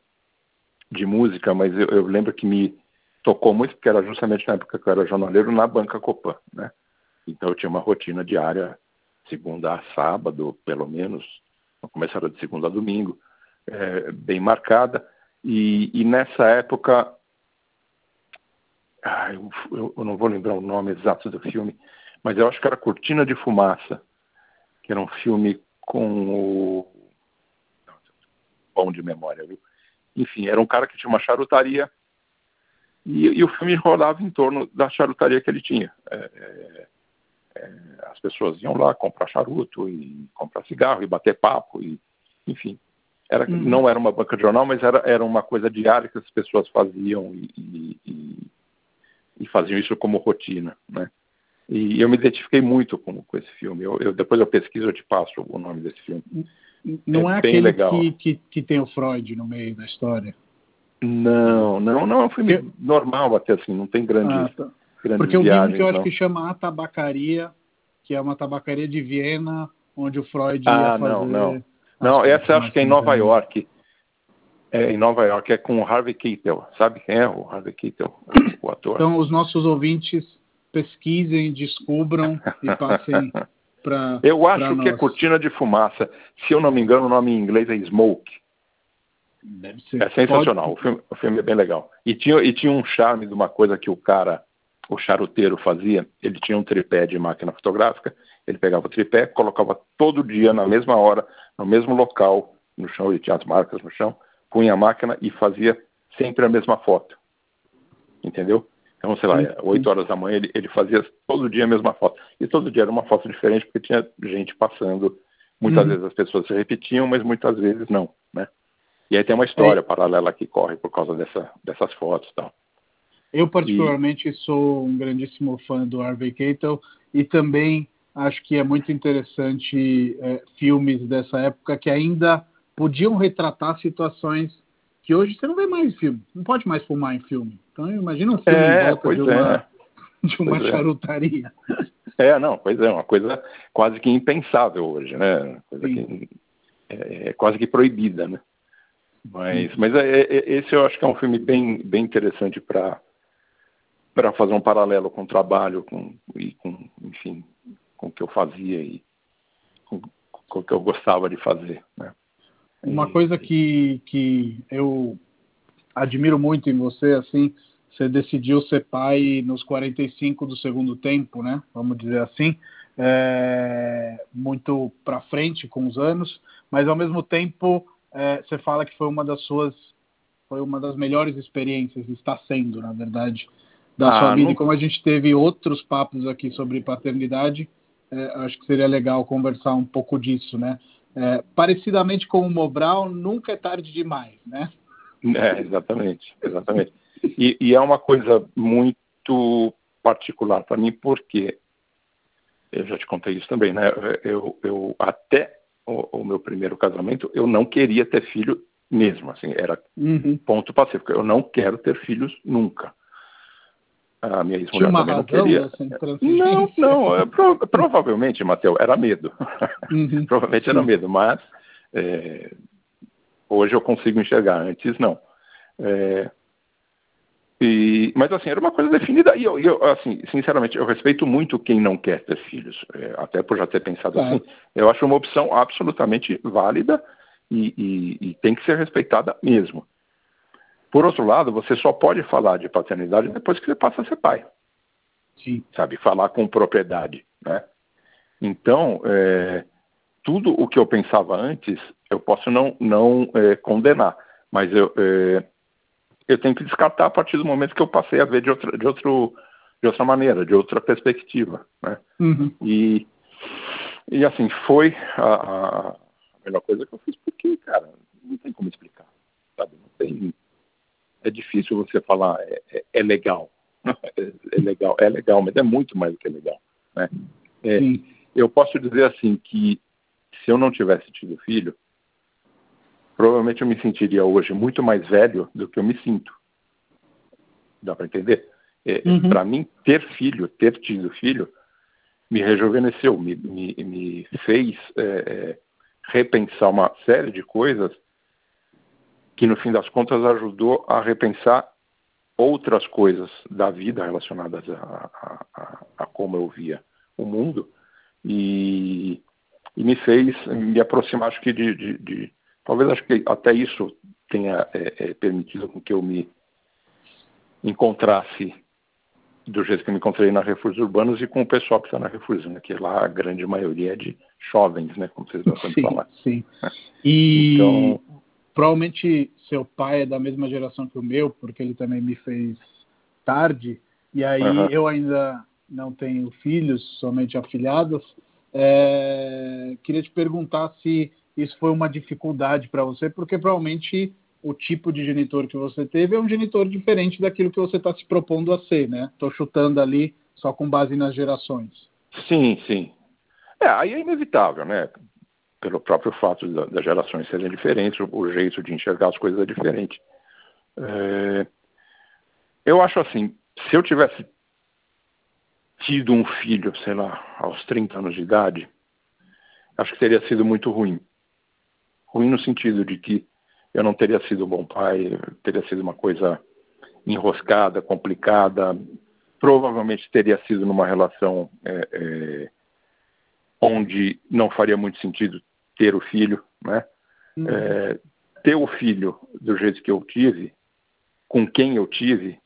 de música, mas eu, eu lembro que me tocou muito, porque era justamente na época que eu era jornaleiro na Banca Copan, né? Então eu tinha uma rotina diária, segunda a sábado, pelo menos, começava de segunda a domingo, é, bem marcada. E, e, nessa época, ah, eu, eu, não vou lembrar o nome exato do filme, mas eu acho que era Cortina de Fumaça, que era um filme com o. Bom de memória, viu? Enfim, era um cara que tinha uma charutaria e, e, o filme rodava em torno da charutaria que ele tinha. É, é, é, as pessoas iam lá comprar charuto e comprar cigarro e bater papo e enfim era uhum. não era uma banca de jornal mas era era uma coisa diária que as pessoas faziam e, e, e faziam isso como rotina né e eu me identifiquei muito com, com esse filme eu, eu, depois eu pesquiso eu te passo o nome desse filme não é, é aquele legal. Que, que, que tem o Freud no meio da história não, não, não, é um filme que... normal até assim, não tem grandes, ah, tá. Porque eu vi um que eu acho que chama A Tabacaria, que é uma tabacaria de Viena, onde o Freud ah, ia fazer... não, não. Não, essa acho que é em Nova York. É em Nova York, é com o Harvey Keitel. Sabe quem é o Harvey Keitel, o ator? Então, os nossos ouvintes pesquisem, descubram e passem (laughs) para Eu acho que é Cortina de Fumaça. Se eu não me engano, o nome em inglês é Smoke. Deve ser. É sensacional. Pode... O, filme, o filme é bem legal. E tinha, e tinha um charme de uma coisa que o cara o charuteiro fazia, ele tinha um tripé de máquina fotográfica, ele pegava o tripé, colocava todo dia na mesma hora, no mesmo local, no chão, ele tinha as marcas no chão, punha a máquina e fazia sempre a mesma foto. Entendeu? Então, sei lá, sim, 8 horas da manhã ele, ele fazia todo dia a mesma foto. E todo dia era uma foto diferente porque tinha gente passando. Muitas uhum. vezes as pessoas se repetiam, mas muitas vezes não, né? E aí tem uma história é. paralela que corre por causa dessa, dessas fotos e tal. Eu, particularmente, e... sou um grandíssimo fã do Harvey Keitel e também acho que é muito interessante é, filmes dessa época que ainda podiam retratar situações que hoje você não vê mais em filme. Não pode mais fumar em filme. Então, imagina um filme é, em volta (laughs) de uma, é. de uma é. charutaria. É, não, pois é, uma coisa quase que impensável hoje, né? Coisa que é, é, quase que proibida, né? Mas, mas é, é, esse eu acho que é um filme bem, bem interessante para para fazer um paralelo com o trabalho, com, e com, enfim, com o que eu fazia e com, com o que eu gostava de fazer. Né? Uma coisa que, que eu admiro muito em você, assim, você decidiu ser pai nos 45 do segundo tempo, né? Vamos dizer assim, é, muito para frente com os anos, mas ao mesmo tempo é, você fala que foi uma das suas, foi uma das melhores experiências, está sendo, na verdade, da ah, sua vida. Não... E como a gente teve outros papos aqui sobre paternidade, é, acho que seria legal conversar um pouco disso, né? É, parecidamente com o Mobral, nunca é tarde demais, né? É, exatamente, exatamente. E, e é uma coisa muito particular para mim, porque eu já te contei isso também, né? Eu, eu até o, o meu primeiro casamento, eu não queria ter filho mesmo, assim, era uhum. ponto pacífico. Eu não quero ter filhos nunca. A minha ex-mulher também não queria. Não, não, é, pro, provavelmente, Matheus, era medo. Uhum. (laughs) provavelmente era medo, mas é, hoje eu consigo enxergar, antes não. É, e, mas assim, era uma coisa definida. E eu, eu, assim, sinceramente, eu respeito muito quem não quer ter filhos, é, até por já ter pensado é. assim. Eu acho uma opção absolutamente válida e, e, e, tem que ser respeitada mesmo. Por outro lado, você só pode falar de paternidade depois que você passa a ser pai. Sim. Sabe, falar com propriedade, né? Então, é, tudo o que eu pensava antes, eu posso não, não é, condenar, mas eu, é, eu tenho que descartar a partir do momento que eu passei a ver de outra, de outro, de outra maneira, de outra perspectiva, né? Uhum. E, e assim, foi a, a, melhor coisa que eu fiz, porque, cara, não tem como explicar, sabe? Não tem... É difícil você falar, é, é, é legal, (laughs) é, legal, é legal, mas é muito mais do que legal, né? É, eu posso dizer assim que se eu não tivesse tido filho, provavelmente eu me sentiria hoje muito mais velho do que eu me sinto. Dá para entender? É, uhum. Para mim, ter filho, ter tido filho, me rejuvenesceu, me, me, me fez é, é, repensar uma série de coisas que, no fim das contas, ajudou a repensar outras coisas da vida relacionadas a, a, a, a como eu via o mundo e, e, me fez me aproximar, acho que, de, de, de Talvez acho que até isso tenha é, é, permitido que eu me encontrasse do jeito que eu me encontrei na Refúgios Urbanos e com o pessoal que está na Refúgios, né? que lá a grande maioria é de jovens, né? como vocês gostam (laughs) de falar. Sim, (laughs) E então... provavelmente seu pai é da mesma geração que o meu, porque ele também me fez tarde, e aí uhum. eu ainda não tenho filhos, somente afilhados. É... Queria te perguntar se isso foi uma dificuldade para você, porque provavelmente o tipo de genitor que você teve é um genitor diferente daquilo que você está se propondo a ser, né? Estou chutando ali só com base nas gerações. Sim, sim. É, aí é inevitável, né? Pelo próprio fato das gerações serem diferentes, o jeito de enxergar as coisas é diferente. É... Eu acho assim, se eu tivesse tido um filho, sei lá, aos 30 anos de idade, acho que teria sido muito ruim ruim no sentido de que eu não teria sido um bom pai, teria sido uma coisa enroscada, complicada, provavelmente teria sido numa relação é, é, onde não faria muito sentido ter o filho, né? Uhum. É, ter o filho do jeito que eu tive, com quem eu tive,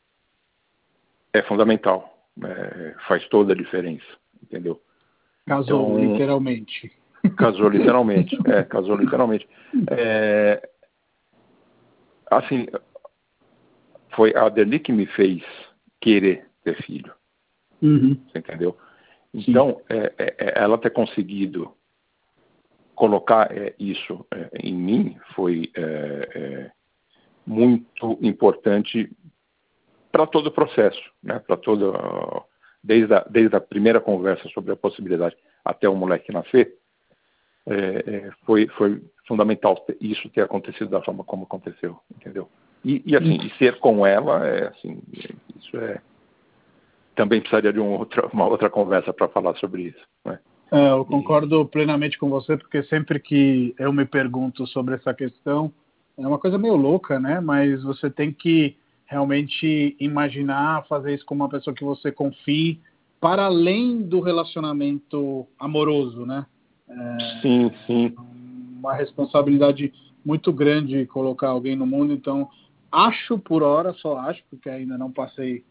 é fundamental, é, faz toda a diferença, entendeu? Casou então, literalmente. Casou literalmente, (laughs) é, casou literalmente. É, assim, foi a Adeli que me fez querer ter filho. Uhum. Você entendeu? Então, é, é, é, ela ter conseguido colocar é, isso é, em mim foi muito importante para todo o processo, né? Para todo desde a, desde a primeira conversa sobre a possibilidade até o moleque nascer, é, é, foi, foi fundamental isso ter acontecido da forma como aconteceu, entendeu? E, e assim, e ser com ela, é assim, isso é também precisaria de um outra, uma outra conversa para falar sobre isso. Né? É, eu concordo e... plenamente com você, porque sempre que eu me pergunto sobre essa questão, é uma coisa meio louca, né? Mas você tem que realmente imaginar fazer isso com uma pessoa que você confie para além do relacionamento amoroso, né? É, sim, sim. Uma responsabilidade muito grande colocar alguém no mundo, então acho por hora, só acho, porque ainda não passei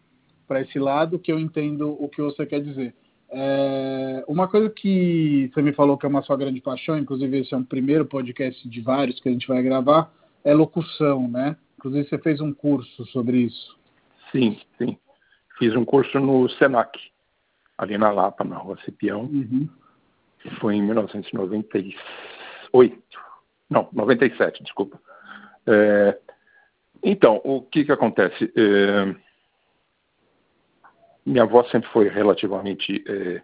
para esse lado, que eu entendo o que você quer dizer. É, uma coisa que você me falou que é uma sua grande paixão, inclusive esse é um primeiro podcast de vários que a gente vai gravar, é locução, né? Inclusive você fez um curso sobre isso. Sim, sim. Fiz um curso no Senac, ali na Lapa, na rua Cipião. Uhum. Foi em 1998. Não, 97, desculpa. É, então, o que, que acontece? É, minha avó sempre foi relativamente é,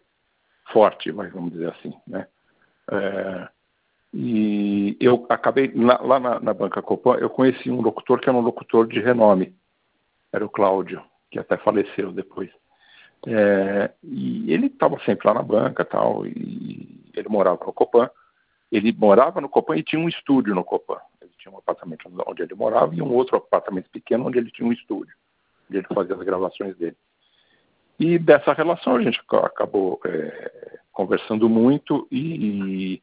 forte, mas vamos dizer assim, né? É, e eu acabei lá, lá na, na, banca Copan, eu conheci um locutor que era um locutor de renome, era o Cláudio, que até faleceu depois. É, e ele estava sempre lá na banca, tal, e ele morava no Copan. Ele morava no Copan e tinha um estúdio no Copan. Ele tinha um apartamento onde ele morava e um outro apartamento pequeno onde ele tinha um estúdio, onde ele fazia as gravações dele. E dessa relação a gente acabou é, conversando muito e,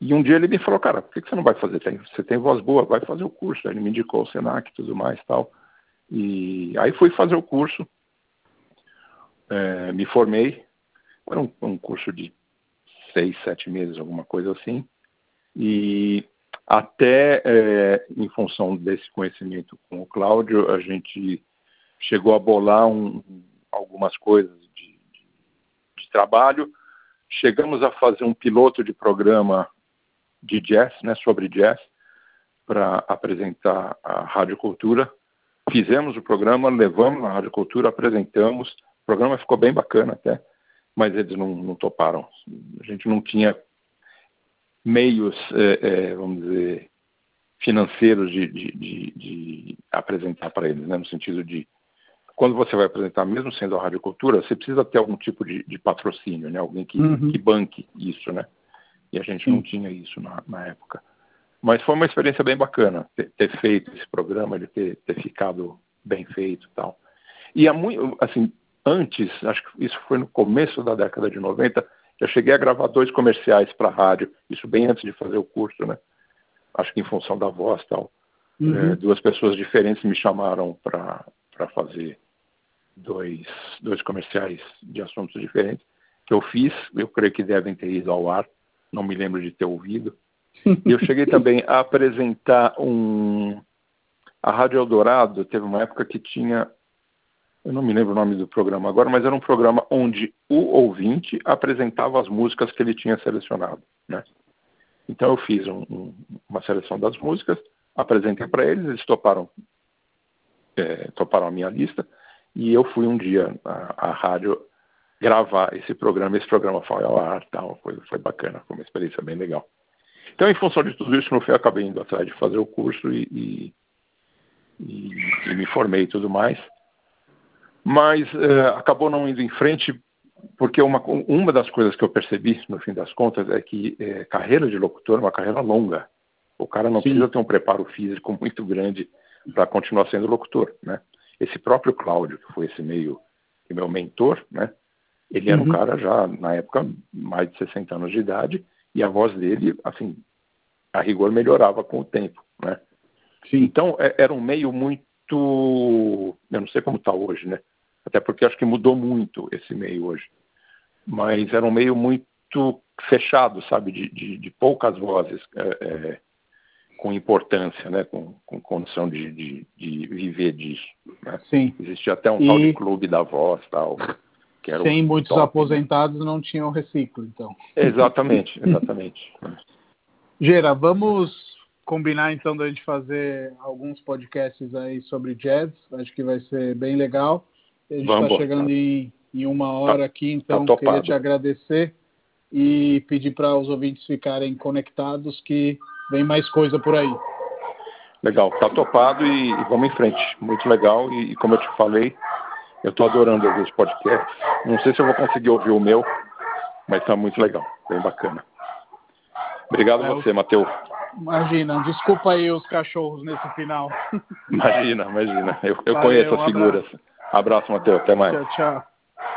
e, um dia ele me falou, cara, por que você não vai fazer? Você tem voz boa, vai fazer o curso. Aí ele me indicou o Senac e tudo mais tal. E aí fui fazer o curso, é, me formei, foi um, um curso de seis, sete meses, alguma coisa assim. E até é, em função desse conhecimento com o Cláudio, a gente chegou a bolar um, algumas coisas de, de, de, trabalho. Chegamos a fazer um piloto de programa de jazz, né, sobre jazz, para apresentar a Rádio Cultura. Fizemos o programa, levamos na Rádio Cultura, apresentamos. O programa ficou bem bacana até, mas eles não, não toparam. A gente não tinha meios, é, é, vamos dizer, financeiros de, de, de, de apresentar para eles, né, no sentido de quando você vai apresentar, mesmo sendo a radiocultura, você precisa ter algum tipo de, de patrocínio, né? Alguém que, uhum. que, banque isso, né? E a gente Sim. não tinha isso na, na, época. Mas foi uma experiência bem bacana ter, ter feito esse programa, ele ter, ter ficado bem feito e tal. E há muito, assim, antes, acho que isso foi no começo da década de 90, já cheguei a gravar dois comerciais para rádio, isso bem antes de fazer o curso, né? Acho que em função da voz e tal. Uhum. É, duas pessoas diferentes me chamaram para fazer dois, dois comerciais de assuntos diferentes que eu fiz, eu creio que devem ter ido ao ar, não me lembro de ter ouvido. E eu cheguei (laughs) também a apresentar um. A Rádio Eldorado teve uma época que tinha. Eu não me lembro o nome do programa agora, mas era um programa onde o ouvinte apresentava as músicas que ele tinha selecionado. Né? Então eu fiz um, um, uma seleção das músicas, apresentei para eles, eles toparam, é, toparam a minha lista e eu fui um dia à, à rádio gravar esse programa, esse programa foi ao ar, tal, foi, foi bacana, foi uma experiência bem legal. Então, em função de tudo isso, no fim, eu acabei indo atrás de fazer o curso e, e, e, e me formei e tudo mais. Mas uh, acabou não indo em frente, porque uma, uma das coisas que eu percebi, no fim das contas, é que é, carreira de locutor é uma carreira longa. O cara não Sim. precisa ter um preparo físico muito grande para continuar sendo locutor, né? Esse próprio Cláudio, que foi esse meio meu mentor, né? Ele era uhum. um cara já, na época, mais de 60 anos de idade, e a voz dele, assim, a rigor melhorava com o tempo, né? Sim. Então, é, era um meio muito, eu não sei como está hoje, né? Até porque acho que mudou muito esse meio hoje. Mas era um meio muito fechado, sabe? De, de, de poucas vozes. É, é, com importância, né, com, com condição de, de, de, viver disso. Né? Sim. Existia até um e... tal de clube da voz, tal. Que era Sem muitos top, aposentados né? não tinham reciclo, então. Exatamente, (laughs) exatamente. Gera, vamos combinar então da gente fazer alguns podcasts aí sobre jazz. Acho que vai ser bem legal. A gente está chegando tá. em, em, uma hora tá, aqui, então tá queria te agradecer e pedir para os ouvintes ficarem conectados que vem mais coisa por aí. Legal, tá topado e, e vamos em frente. Muito legal e, e como eu te falei, eu estou adorando ouvir os podcasts. Não sei se eu vou conseguir ouvir o meu, mas está muito legal, bem bacana. Obrigado é, a você, Matheus. Imagina, desculpa aí os cachorros nesse final. (laughs) Imagina, imagina. Eu, eu Valeu, conheço as um figuras. Abraço, abraço Matheus. Até mais. Tchau, tchau.